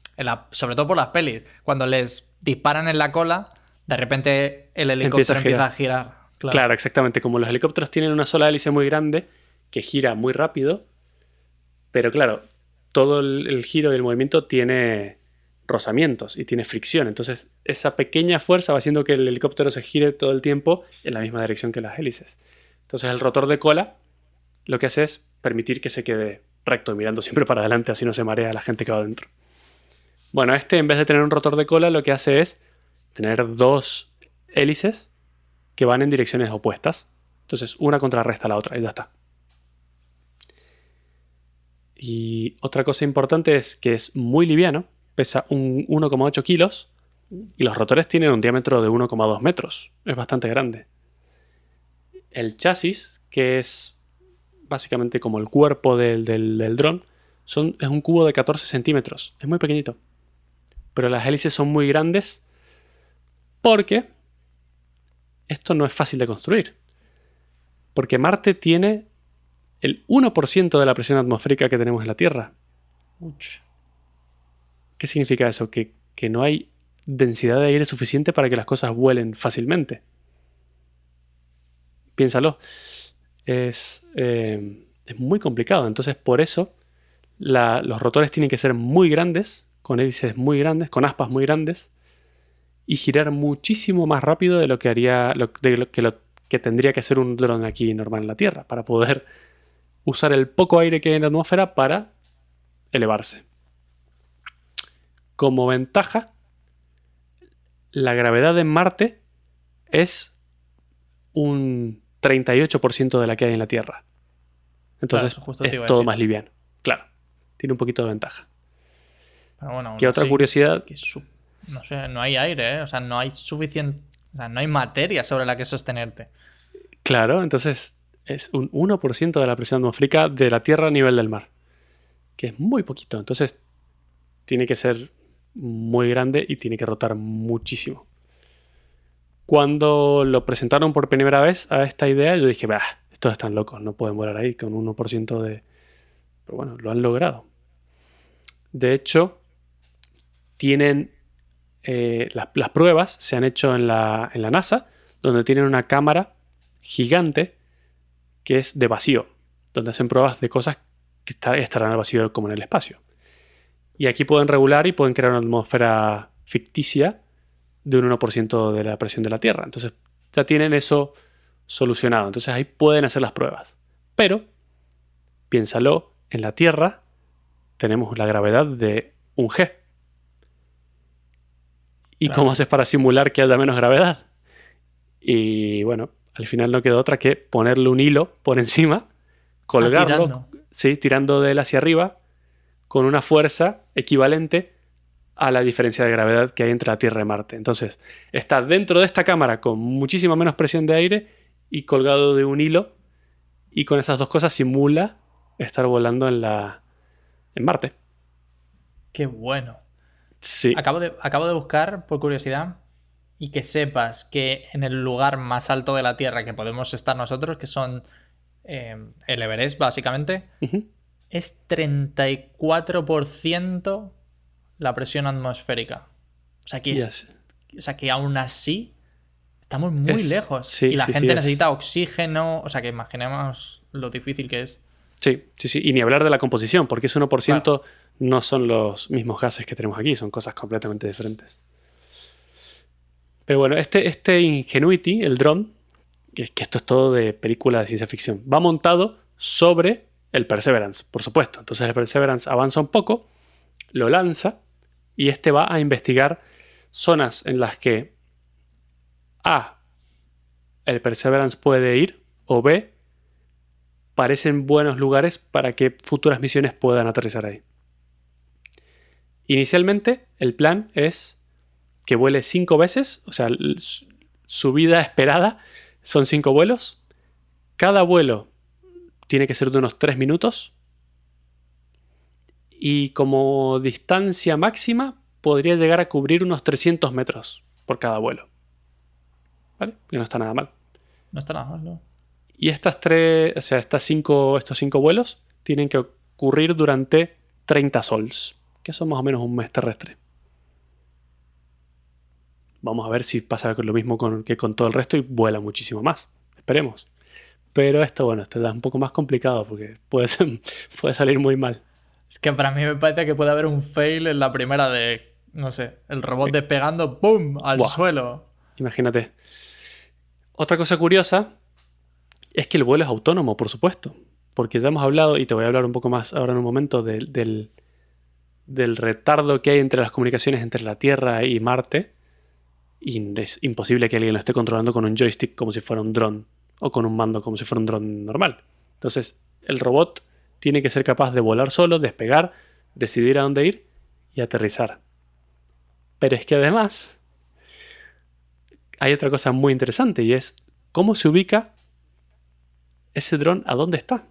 sobre todo por las pelis, cuando les disparan en la cola, de repente el helicóptero empieza a girar. Claro. exactamente. Como los helicópteros tienen una sola hélice muy grande que gira muy rápido, pero claro, todo el giro y el movimiento tiene rozamientos y tiene fricción. Entonces, esa pequeña fuerza va haciendo que el helicóptero se gire todo el tiempo en la misma dirección que las hélices. Entonces, el rotor de cola lo que hace es permitir que se quede recto, mirando siempre para adelante, así no se marea la gente que va dentro. Bueno, este en vez de tener un rotor de cola, lo que hace es tener dos hélices que van en direcciones opuestas. Entonces, una contrarresta a la otra y ya está. Y otra cosa importante es que es muy liviano, pesa un 1,8 kilos y los rotores tienen un diámetro de 1,2 metros. Es bastante grande. El chasis, que es básicamente como el cuerpo del, dron, es un cubo de 14 centímetros. Es muy pequeñito. Pero las hélices son muy grandes porque esto no es fácil de construir. Porque Marte tiene el 1% de la presión atmosférica que tenemos en la Tierra. ¿Qué significa eso? Que, no hay densidad de aire suficiente para que las cosas vuelen fácilmente. Piénsalo. Es, eh, es muy complicado. Entonces, por eso los rotores tienen que ser muy grandes, con hélices muy grandes, con aspas muy grandes, y girar muchísimo más rápido de lo que haría, que, lo, que tendría que hacer un dron aquí normal en la Tierra, para poder usar el poco aire que hay en la atmósfera para elevarse. Como ventaja, la gravedad en Marte es un 38% de la que hay en la Tierra. Entonces es todo más liviano. Claro, tiene un poquito de ventaja. ¿Qué otra curiosidad? no sé, no hay aire, ¿eh? o sea, no hay suficiente, o sea, no hay materia sobre la que sostenerte. Claro, entonces es un 1% de la presión atmosférica de la Tierra a nivel del mar, que es muy poquito. Entonces tiene que ser muy grande y tiene que rotar muchísimo. Cuando lo presentaron por primera vez a esta idea, yo dije, bah, estos están locos, no pueden volar ahí con 1% de... Pero bueno, lo han logrado. De hecho, tienen... Eh, las, pruebas se han hecho en la, en la NASA, donde tienen una cámara gigante que es de vacío, donde hacen pruebas de cosas que estarán al vacío como en el espacio. Y aquí pueden regular y pueden crear una atmósfera ficticia de un 1% de la presión de la Tierra. Entonces ya tienen eso solucionado. Entonces ahí pueden hacer las pruebas. Pero, piénsalo, en la Tierra tenemos la gravedad de un G. ¿Y cómo haces para simular que haya menos gravedad? Y bueno, al final no queda otra que ponerle un hilo por encima, colgarlo, sí, tirando de él hacia arriba con una fuerza equivalente a la diferencia de gravedad que hay entre la Tierra y Marte. Entonces, está dentro de esta cámara con muchísima menos presión de aire y colgado de un hilo y con esas dos cosas simula estar volando en la en Marte. Qué bueno. Sí. Acabo de, acabo de buscar, por curiosidad, y que sepas que en el lugar más alto de la Tierra que podemos estar nosotros, que son eh, el Everest, básicamente, es 34% la presión atmosférica. O sea que, o sea que aún así estamos muy lejos. y la gente necesita oxígeno. O sea que imaginemos lo difícil que es. Sí, sí, sí. Y ni hablar de la composición, porque ese 1% no son los mismos gases que tenemos aquí, son cosas completamente diferentes. Pero bueno, este, este Ingenuity, el drone, que, que esto es todo de película de ciencia ficción, va montado sobre el Perseverance, por supuesto. Entonces el Perseverance avanza un poco, lo lanza y este va a investigar zonas en las que A, el Perseverance puede ir o B, parecen buenos lugares para que futuras misiones puedan aterrizar ahí. Inicialmente el plan es que vuele cinco veces, o sea, su vida esperada son cinco vuelos. Cada vuelo tiene que ser de unos 3 minutos. Y como distancia máxima podría llegar a cubrir unos 300 metros por cada vuelo. ¿Vale? Que no está nada mal. No está nada mal, ¿no? Y estas tres, o sea, estas cinco, estos cinco vuelos tienen que ocurrir durante 30 sols, que son más o menos un mes terrestre. Vamos a ver si pasa lo mismo con, que con todo el resto y vuela muchísimo más. Esperemos. Pero esto, bueno, esto es un poco más complicado porque puede, puede salir muy mal. Es que para mí me parece que puede haber un fail en la primera de, no sé, el robot despegando, ¡pum! al suelo. Imagínate. Otra cosa curiosa es que el vuelo es autónomo, por supuesto. Porque ya hemos hablado, y te voy a hablar un poco más ahora en un momento, del, del retardo que hay entre las comunicaciones entre la Tierra y Marte y es imposible que alguien lo esté controlando con un joystick como si fuera un dron o con un mando como si fuera un dron normal. Entonces, el robot tiene que ser capaz de volar solo, despegar, decidir a dónde ir y aterrizar. Pero es que además hay otra cosa muy interesante y es cómo se ubica ese dron a dónde está.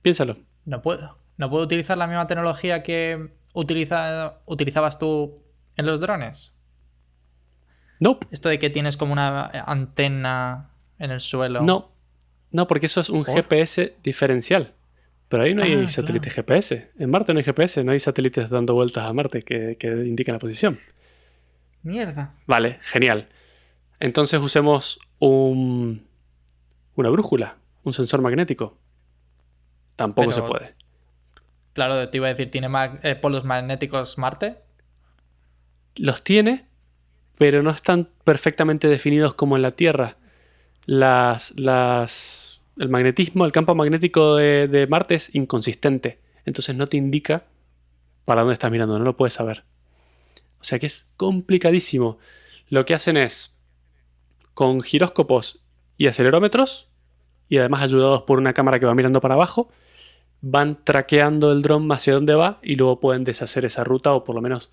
Piénsalo. No puedo. No puedo utilizar la misma tecnología que utilizabas tú en los drones. No. Esto de que tienes como una antena en el suelo. No. No, porque eso es un GPS diferencial. Pero ahí no hay ah, satélite GPS. En Marte no hay GPS, no hay satélites dando vueltas a Marte que, que indiquen la posición. Mierda. Vale, genial. Entonces usemos un, una brújula, un sensor magnético. Tampoco se puede. Claro, te iba a decir, ¿tiene eh, polos magnéticos Marte? Los tiene, pero no están perfectamente definidos como en la Tierra. Las, las, el magnetismo, el campo magnético de, Marte es inconsistente. Entonces no te indica para dónde estás mirando, no lo puedes saber. O sea que es complicadísimo. Lo que hacen es, con giróscopos y acelerómetros, y además ayudados por una cámara que va mirando para abajo, van traqueando el dron hacia dónde va y luego pueden deshacer esa ruta o por lo menos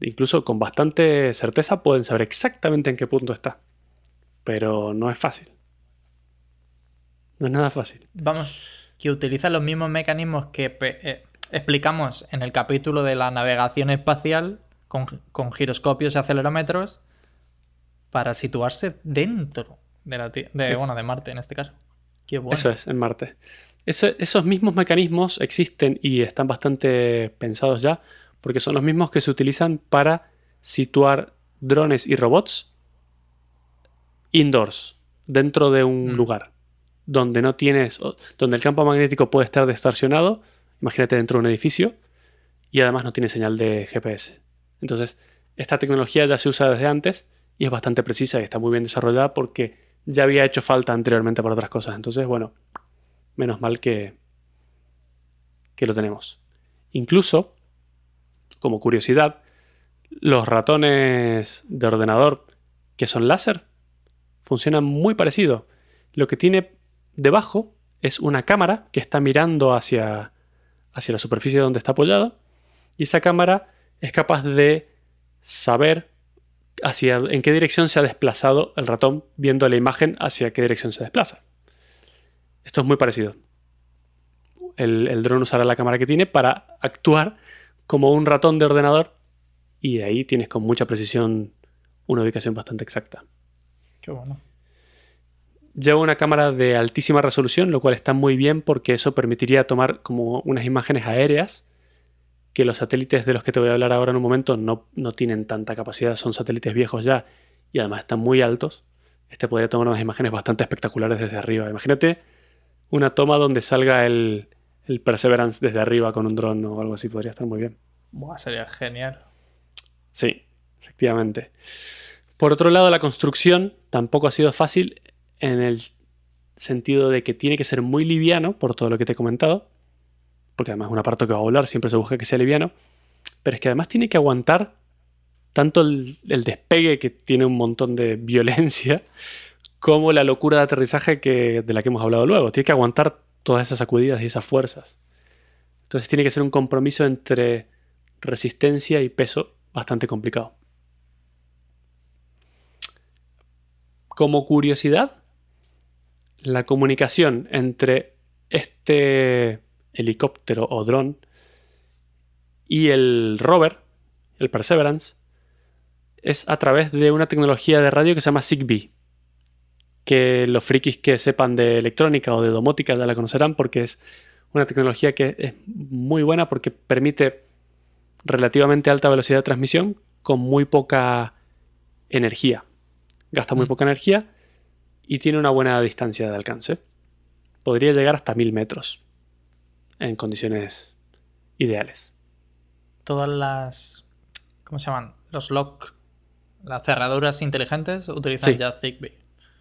incluso con bastante certeza pueden saber exactamente en qué punto está. Pero no es fácil. No es nada fácil. Vamos, que utiliza los mismos mecanismos que eh, explicamos en el capítulo de la navegación espacial con, giroscopios y acelerómetros para situarse dentro de, la, de, bueno, de Marte en este caso. Eso es, en Marte. esos mismos mecanismos existen y están bastante pensados ya porque son los mismos que se utilizan para situar drones y robots indoors, dentro de un mm. lugar, donde no tienes, donde el campo magnético puede estar distorsionado, imagínate dentro de un edificio, y además no tiene señal de GPS. Entonces, esta tecnología ya se usa desde antes y es bastante precisa y está muy bien desarrollada porque ya había hecho falta anteriormente para otras cosas. Entonces, bueno, menos mal que, que lo tenemos. Incluso como curiosidad, los ratones de ordenador que son láser funcionan muy parecido. Lo que tiene debajo es una cámara que está mirando hacia, hacia la superficie donde está apoyado y esa cámara es capaz de saber hacia, en qué dirección se ha desplazado el ratón viendo la imagen hacia qué dirección se desplaza. Esto es muy parecido. El, el dron usará la cámara que tiene para actuar como un ratón de ordenador y ahí tienes con mucha precisión una ubicación bastante exacta. Qué bueno. Lleva una cámara de altísima resolución, lo cual está muy bien porque eso permitiría tomar como unas imágenes aéreas que los satélites de los que te voy a hablar ahora en un momento no, no tienen tanta capacidad, son satélites viejos ya y además están muy altos. Este podría tomar unas imágenes bastante espectaculares desde arriba. Imagínate una toma donde salga el, el Perseverance desde arriba con un dron o algo así podría estar muy bien. Buah, sería genial. Sí, efectivamente. Por otro lado, la construcción tampoco ha sido fácil en el sentido de que tiene que ser muy liviano, por todo lo que te he comentado, porque además es un aparato que va a volar, siempre se busca que sea liviano, pero es que además tiene que aguantar tanto el, el despegue que tiene un montón de violencia, como la locura de aterrizaje que, de la que hemos hablado luego. Tiene que aguantar todas esas sacudidas y esas fuerzas. Entonces tiene que ser un compromiso entre resistencia y peso bastante complicado. Como curiosidad, la comunicación entre este helicóptero o dron y el rover, el Perseverance, es a través de una tecnología de radio que se llama Zigbee que los frikis que sepan de electrónica o de domótica ya la conocerán porque es una tecnología que es muy buena porque permite relativamente alta velocidad de transmisión con muy poca energía. Gasta muy Mm. poca energía y tiene una buena distancia de alcance. Podría llegar hasta 1000 metros en condiciones ideales. Todas las. ¿Cómo se llaman? Los lock. Las cerraduras inteligentes utilizan Sí. ya Zigbee.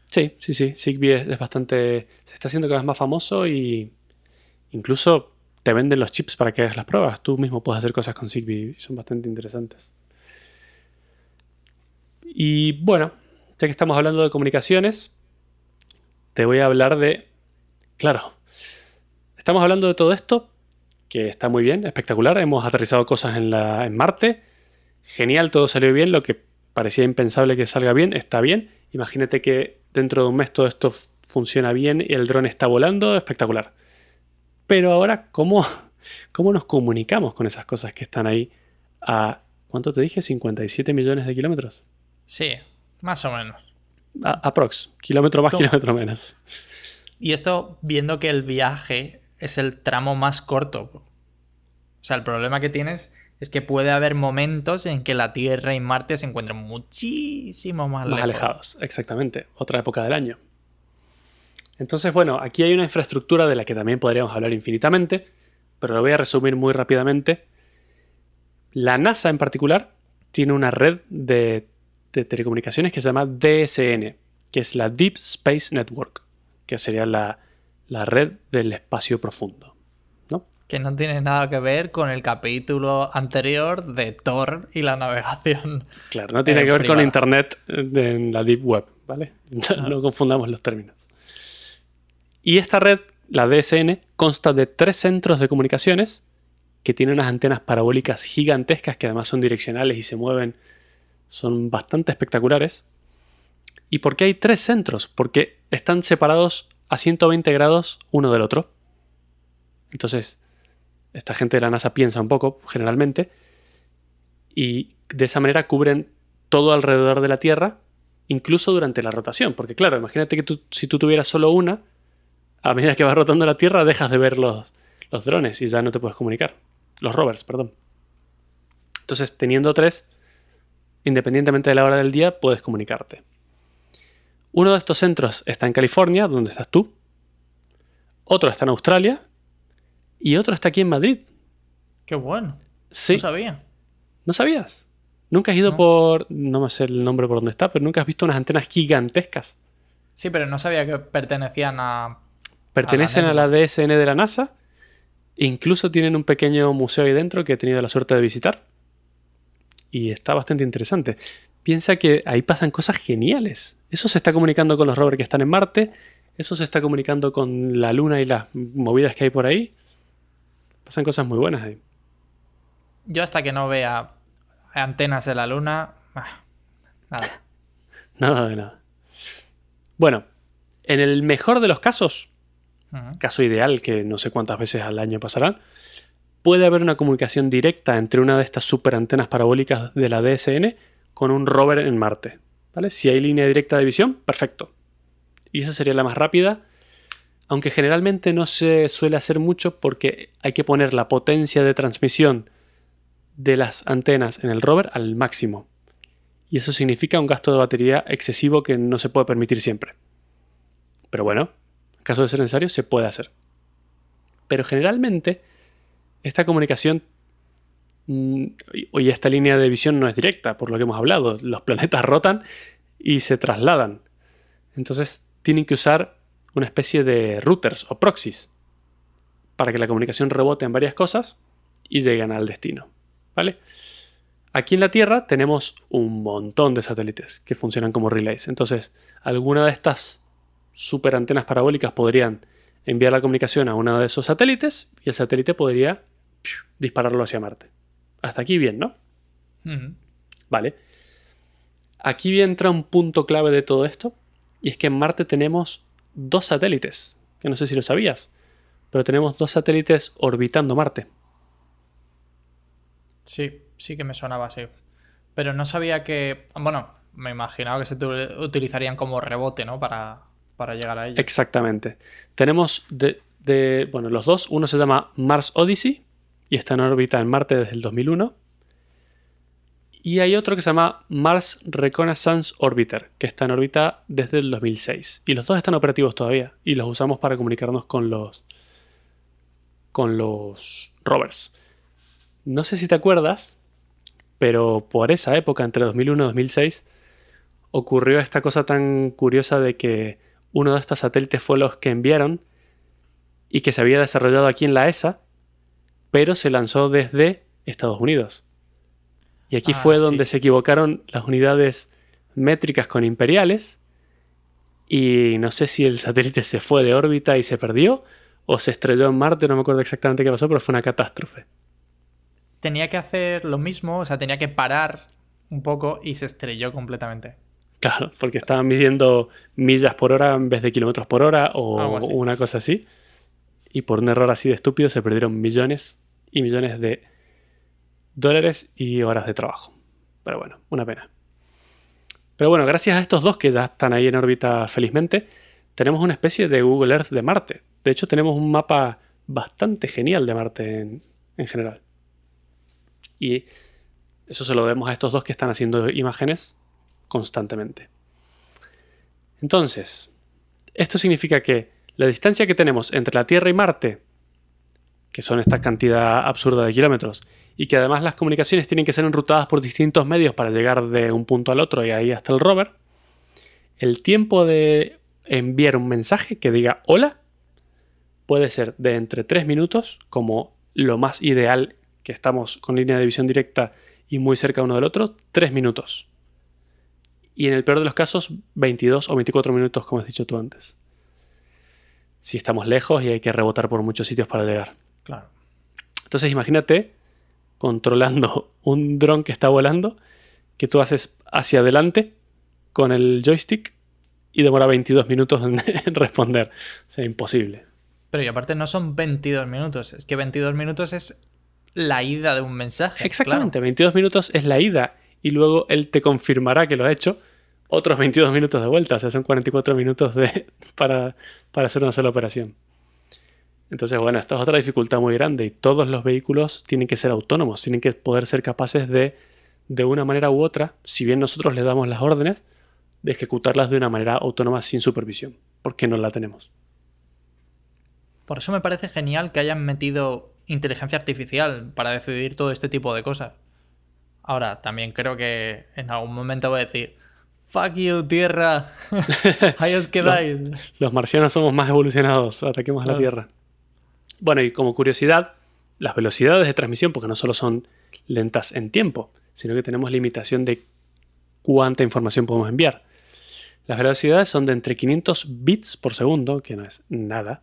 Sí, sí, sí. Zigbee es, bastante. Se está haciendo cada vez más famoso y incluso te venden los chips para que hagas las pruebas. Tú mismo puedes hacer cosas con Zigbee son bastante interesantes. Y bueno, ya que estamos hablando de comunicaciones, te voy a hablar de. Claro, estamos hablando de todo esto, que está muy bien, espectacular. Hemos aterrizado cosas en, la, en Marte. Genial, todo salió bien. Lo que parecía impensable que salga bien, está bien. Imagínate que dentro de un mes todo esto funciona bien y el dron está volando, espectacular. Pero ahora, ¿cómo, ¿cómo nos comunicamos con esas cosas que están ahí a, ¿cuánto te dije? 57 millones de kilómetros. Sí, más o menos. A- aprox, kilómetro más, kilómetro menos. Y esto viendo que el viaje es el tramo más corto. O sea, el problema que tienes es que puede haber momentos en que la Tierra y Marte se encuentran muchísimo más, Más alejados, exactamente. Otra época del año. Entonces, bueno, aquí hay una infraestructura de la que también podríamos hablar infinitamente, pero lo voy a resumir muy rápidamente. La NASA en particular tiene una red de, de telecomunicaciones que se llama DSN, que es la Deep Space Network, que sería la, la red del espacio profundo. Que no tiene nada que ver con el capítulo anterior de Thor y la navegación. Claro, no tiene Eh, que ver con. Internet de- en la Deep Web, ¿vale? No, no confundamos los términos. Y esta red, la DSN, consta de tres centros de comunicaciones que tienen unas antenas parabólicas gigantescas que además son direccionales y se mueven, son bastante espectaculares. ¿Y por qué hay tres centros? Porque están separados a 120 grados uno del otro. Entonces, esta gente de la NASA piensa un poco, generalmente, y de esa manera cubren todo alrededor de la Tierra, incluso durante la rotación. Porque claro, imagínate que tú- si tú tuvieras solo una, a medida que va rotando la Tierra dejas de ver los, los drones y ya no te puedes comunicar. Los rovers, perdón. Entonces, teniendo tres, independientemente de la hora del día, puedes comunicarte. Uno de estos centros está en California, donde estás tú. Otro está en Australia. Y otro está aquí en Madrid. Qué bueno. Sí. No sabía. ¿No sabías? ¿Nunca has ido No. por... No me sé el nombre por dónde está, pero nunca has visto unas antenas gigantescas. Sí, pero no sabía que pertenecían a. Pertenecen a la, network. DSN de la NASA. Incluso tienen un pequeño museo ahí dentro que he tenido la suerte de visitar. Y está bastante interesante. Piensa que ahí pasan cosas geniales. Eso se está comunicando con los rovers que están en Marte. Eso se está comunicando con la Luna y las movidas que hay por ahí. Pasan cosas muy buenas ahí. Yo hasta que no vea antenas de la luna. ah, nada. Nada de nada. Bueno, en el mejor de los casos, caso ideal que no sé cuántas veces al año pasarán, puede haber una comunicación directa entre una de estas super antenas parabólicas de la DSN con un rover en Marte. ¿vale? Si hay línea directa de visión, perfecto. Y esa sería la más rápida, aunque generalmente no se suele hacer mucho porque hay que poner la potencia de transmisión de las antenas en el rover al máximo. Y eso significa un gasto de batería excesivo que no se puede permitir siempre. Pero bueno, en caso de ser necesario, se puede hacer. Pero generalmente, esta comunicación mm, y- esta línea de visión no es directa, por lo que hemos hablado. Los planetas rotan y se trasladan. Entonces, tienen que usar una especie de routers o proxies para que la comunicación rebote en varias cosas y lleguen al destino. ¿Vale? Aquí en la Tierra tenemos un montón de satélites que funcionan como relays. Entonces, alguna de estas super antenas parabólicas podrían enviar la comunicación a uno de esos satélites y el satélite podría piu, dispararlo hacia Marte. Hasta aquí bien, ¿no? Vale. Aquí entra un punto clave de todo esto y es que en Marte tenemos dos satélites, que no sé si lo sabías, pero tenemos dos satélites orbitando Marte. Sí, sí que me sonaba así. Pero no sabía que. Bueno, me imaginaba que se utilizarían como rebote, ¿no? Para, para llegar a ellos. Exactamente. Tenemos, de, de, bueno, los dos, uno se llama Mars Odyssey y está en órbita en Marte desde el 2001. Y hay otro que se llama Mars Reconnaissance Orbiter, que está en órbita desde el 2006. Y los dos están operativos todavía y los usamos para comunicarnos con los con los rovers. No sé si te acuerdas, pero por esa época, entre 2001 y 2006, ocurrió esta cosa tan curiosa de que uno de estos satélites fue los que enviaron y que se había desarrollado aquí en la ESA, pero se lanzó desde Estados Unidos. Y aquí Ah, fue sí. donde se equivocaron las unidades métricas con imperiales. Y no sé si el satélite se fue de órbita y se perdió, o se estrelló en Marte, no me acuerdo exactamente qué pasó, pero fue una catástrofe. Tenía que hacer lo mismo, o sea, tenía que parar un poco y se estrelló completamente. Claro, porque estaban midiendo millas por hora en vez de kilómetros por hora o una cosa así. Y por un error así de estúpido se perdieron millones y millones de dólares y horas de trabajo. Pero bueno, una pena. Pero bueno, gracias a estos dos que ya están ahí en órbita felizmente, tenemos una especie de Google Earth de Marte. De hecho, tenemos un mapa bastante genial de Marte en, en general. Y eso se lo debemos a estos dos que están haciendo imágenes constantemente. Entonces, esto significa que la distancia que tenemos entre la Tierra y Marte, que son esta cantidad absurda de kilómetros, y que además las comunicaciones tienen que ser enrutadas por distintos medios para llegar de un punto al otro y ahí hasta el rover, el tiempo de enviar un mensaje que diga hola puede ser de entre 3 minutos, como lo más ideal que estamos con línea de visión directa y muy cerca uno del otro, 3 minutos. Y en el peor de los casos, 22 o 24 minutos, como has dicho tú antes. Si estamos lejos y hay que rebotar por muchos sitios para llegar. Claro. Entonces imagínate controlando un dron que está volando, que tú haces hacia adelante con el joystick y demora 22 minutos en, en responder. O sea, imposible. Pero y aparte no son 22 minutos, es que 22 minutos es la ida de un mensaje. Exactamente, 22 minutos es la ida y luego él te confirmará que lo ha hecho. Otros 22 minutos de vuelta, o sea, son 44 minutos de, para, para hacer una sola operación. Entonces, bueno, esto es otra dificultad muy grande y todos los vehículos tienen que ser autónomos, tienen que poder ser capaces de, de una manera u otra, si bien nosotros les damos las órdenes, de ejecutarlas de una manera autónoma sin supervisión, porque no la tenemos. Por eso me parece genial que hayan metido inteligencia artificial para decidir todo este tipo de cosas. Ahora, también creo que en algún momento voy a decir, fuck you, tierra, ahí os quedáis. Los marcianos somos más evolucionados, ataquemos a la. Tierra. Bueno, y como curiosidad, las velocidades de transmisión, porque no solo son lentas en tiempo, sino que tenemos limitación de cuánta información podemos enviar. Las velocidades son de entre 500 bits por segundo, que no es nada,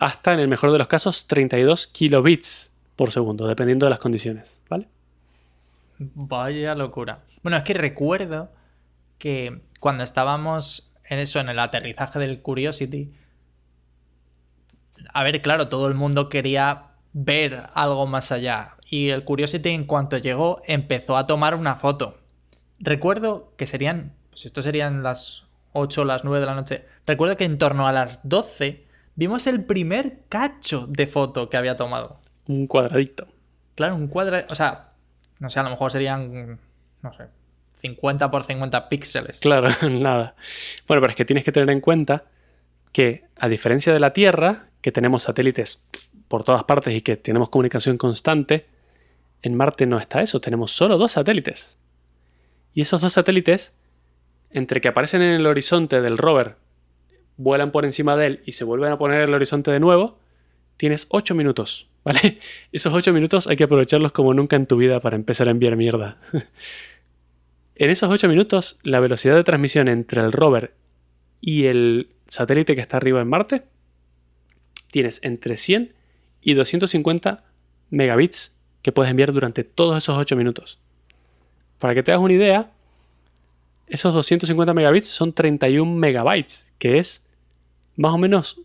hasta, en el mejor de los casos, 32 kilobits por segundo, dependiendo de las condiciones, ¿vale? Vaya locura. Bueno, es que recuerdo que cuando estábamos en eso, en el aterrizaje del Curiosity, a ver, claro, todo el mundo quería ver algo más allá. Y el Curiosity, en cuanto llegó, empezó a tomar una foto. Recuerdo que serían, pues esto serían las 8 o las 9 de la noche. Recuerdo que en torno a las 12 vimos el primer cacho de foto que había tomado. Un cuadradito. Claro, un cuadro. O sea, no sé, a lo mejor serían. No sé. 50 por 50 píxeles. Claro, nada. Bueno, pero es que tienes que tener en cuenta que, a diferencia de la Tierra, que tenemos satélites por todas partes y que tenemos comunicación constante, en Marte no está eso, tenemos solo dos satélites. Y esos dos satélites, entre que aparecen en el horizonte del rover, vuelan por encima de él y se vuelven a poner en el horizonte de nuevo, tienes 8 minutos, ¿vale? Esos 8 minutos hay que aprovecharlos como nunca en tu vida para empezar a enviar mierda. en esos 8 minutos, la velocidad de transmisión entre el rover y el satélite que está arriba en Marte, tienes entre 100 y 250 megabits que puedes enviar durante todos esos 8 minutos. Para que te hagas una idea, esos 250 megabits son 31 megabytes, que es más o menos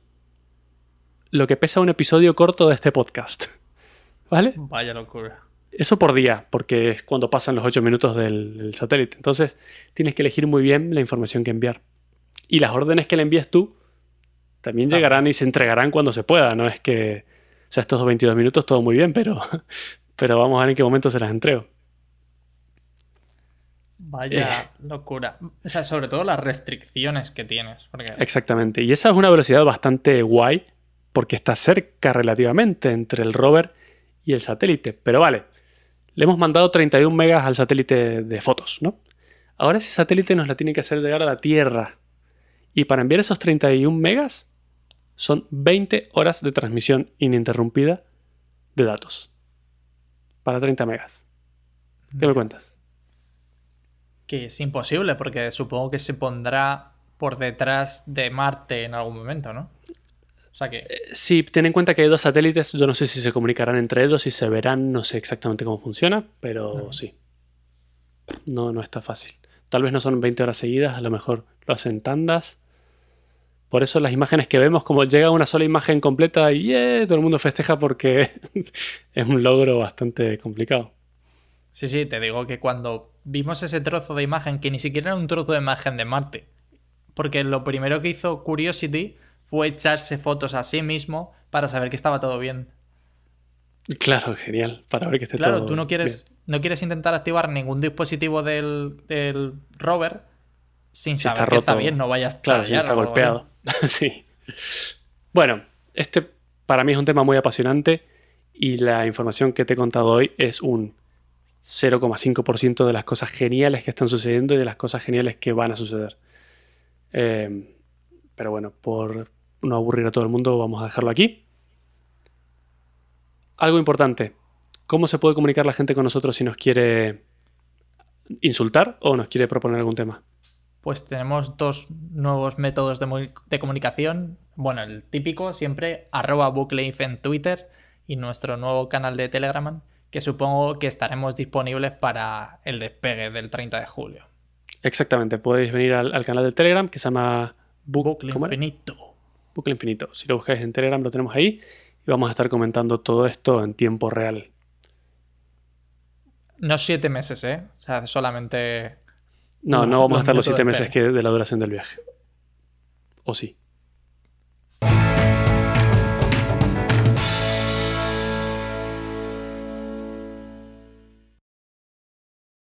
lo que pesa un episodio corto de este podcast. ¿Vale? Vaya locura. Eso por día, porque es cuando pasan los 8 minutos del, del satélite. Entonces, tienes que elegir muy bien la información que enviar. Y las órdenes que le envíes tú También llegarán y se entregarán cuando se pueda, no es que, o sea, estos 22 minutos todo muy bien, pero, pero vamos a ver en qué momento se las entrego. Vaya eh. locura. O sea, sobre todo las restricciones que tienes. Exactamente. Y esa es una velocidad bastante guay porque está cerca relativamente entre el rover y el satélite. Pero vale, le hemos mandado 31 megas al satélite de fotos, ¿no? Ahora ese satélite nos la tiene que hacer llegar a la Tierra. Y para enviar esos 31 megas son 20 horas de transmisión ininterrumpida de datos. Para 30 megas. ¿Qué me cuentas? Que es imposible, porque supongo que se pondrá por detrás de Marte en algún momento, ¿no? O sea que... Eh, sí, ten en cuenta que hay dos satélites, yo no sé si se comunicarán entre ellos, si se verán, no sé exactamente cómo funciona, pero sí. No, no está fácil. Tal vez no son 20 horas seguidas, a lo mejor lo hacen tandas. Por eso las imágenes que vemos, como llega una sola imagen completa y todo el mundo festeja porque es un logro bastante complicado. Sí, sí, te digo que cuando vimos ese trozo de imagen, que ni siquiera era un trozo de imagen de Marte, porque lo primero que hizo Curiosity fue echarse fotos a sí mismo para saber que estaba todo bien. Claro, genial, para ver que esté todo Claro, tú no quieres, no quieres intentar activar ningún dispositivo del, rover sin saber que está bien, no vayas a Claro, si está golpeado. sí. Bueno, este para mí es un tema muy apasionante y la información que te he contado hoy es un 0,5% de las cosas geniales que están sucediendo y de las cosas geniales que van a suceder. Eh, pero bueno, por no aburrir a todo el mundo, vamos a dejarlo aquí. Algo importante, ¿cómo se puede comunicar la gente con nosotros si nos quiere insultar o nos quiere proponer algún tema? Pues tenemos dos nuevos métodos de, comunicación. Bueno, el típico siempre, arroba bookleaf en Twitter y nuestro nuevo canal de Telegram, que supongo que estaremos disponibles para el despegue del 30 de julio. Exactamente, podéis venir al, canal de Telegram que se llama Bucle Infinito. Bucle Infinito. Si lo buscáis en Telegram lo tenemos ahí y vamos a estar comentando todo esto en tiempo real. No siete meses, ¿eh? O sea, solamente... No, no vamos a estar los siete meses que de la duración del viaje. ¿O sí?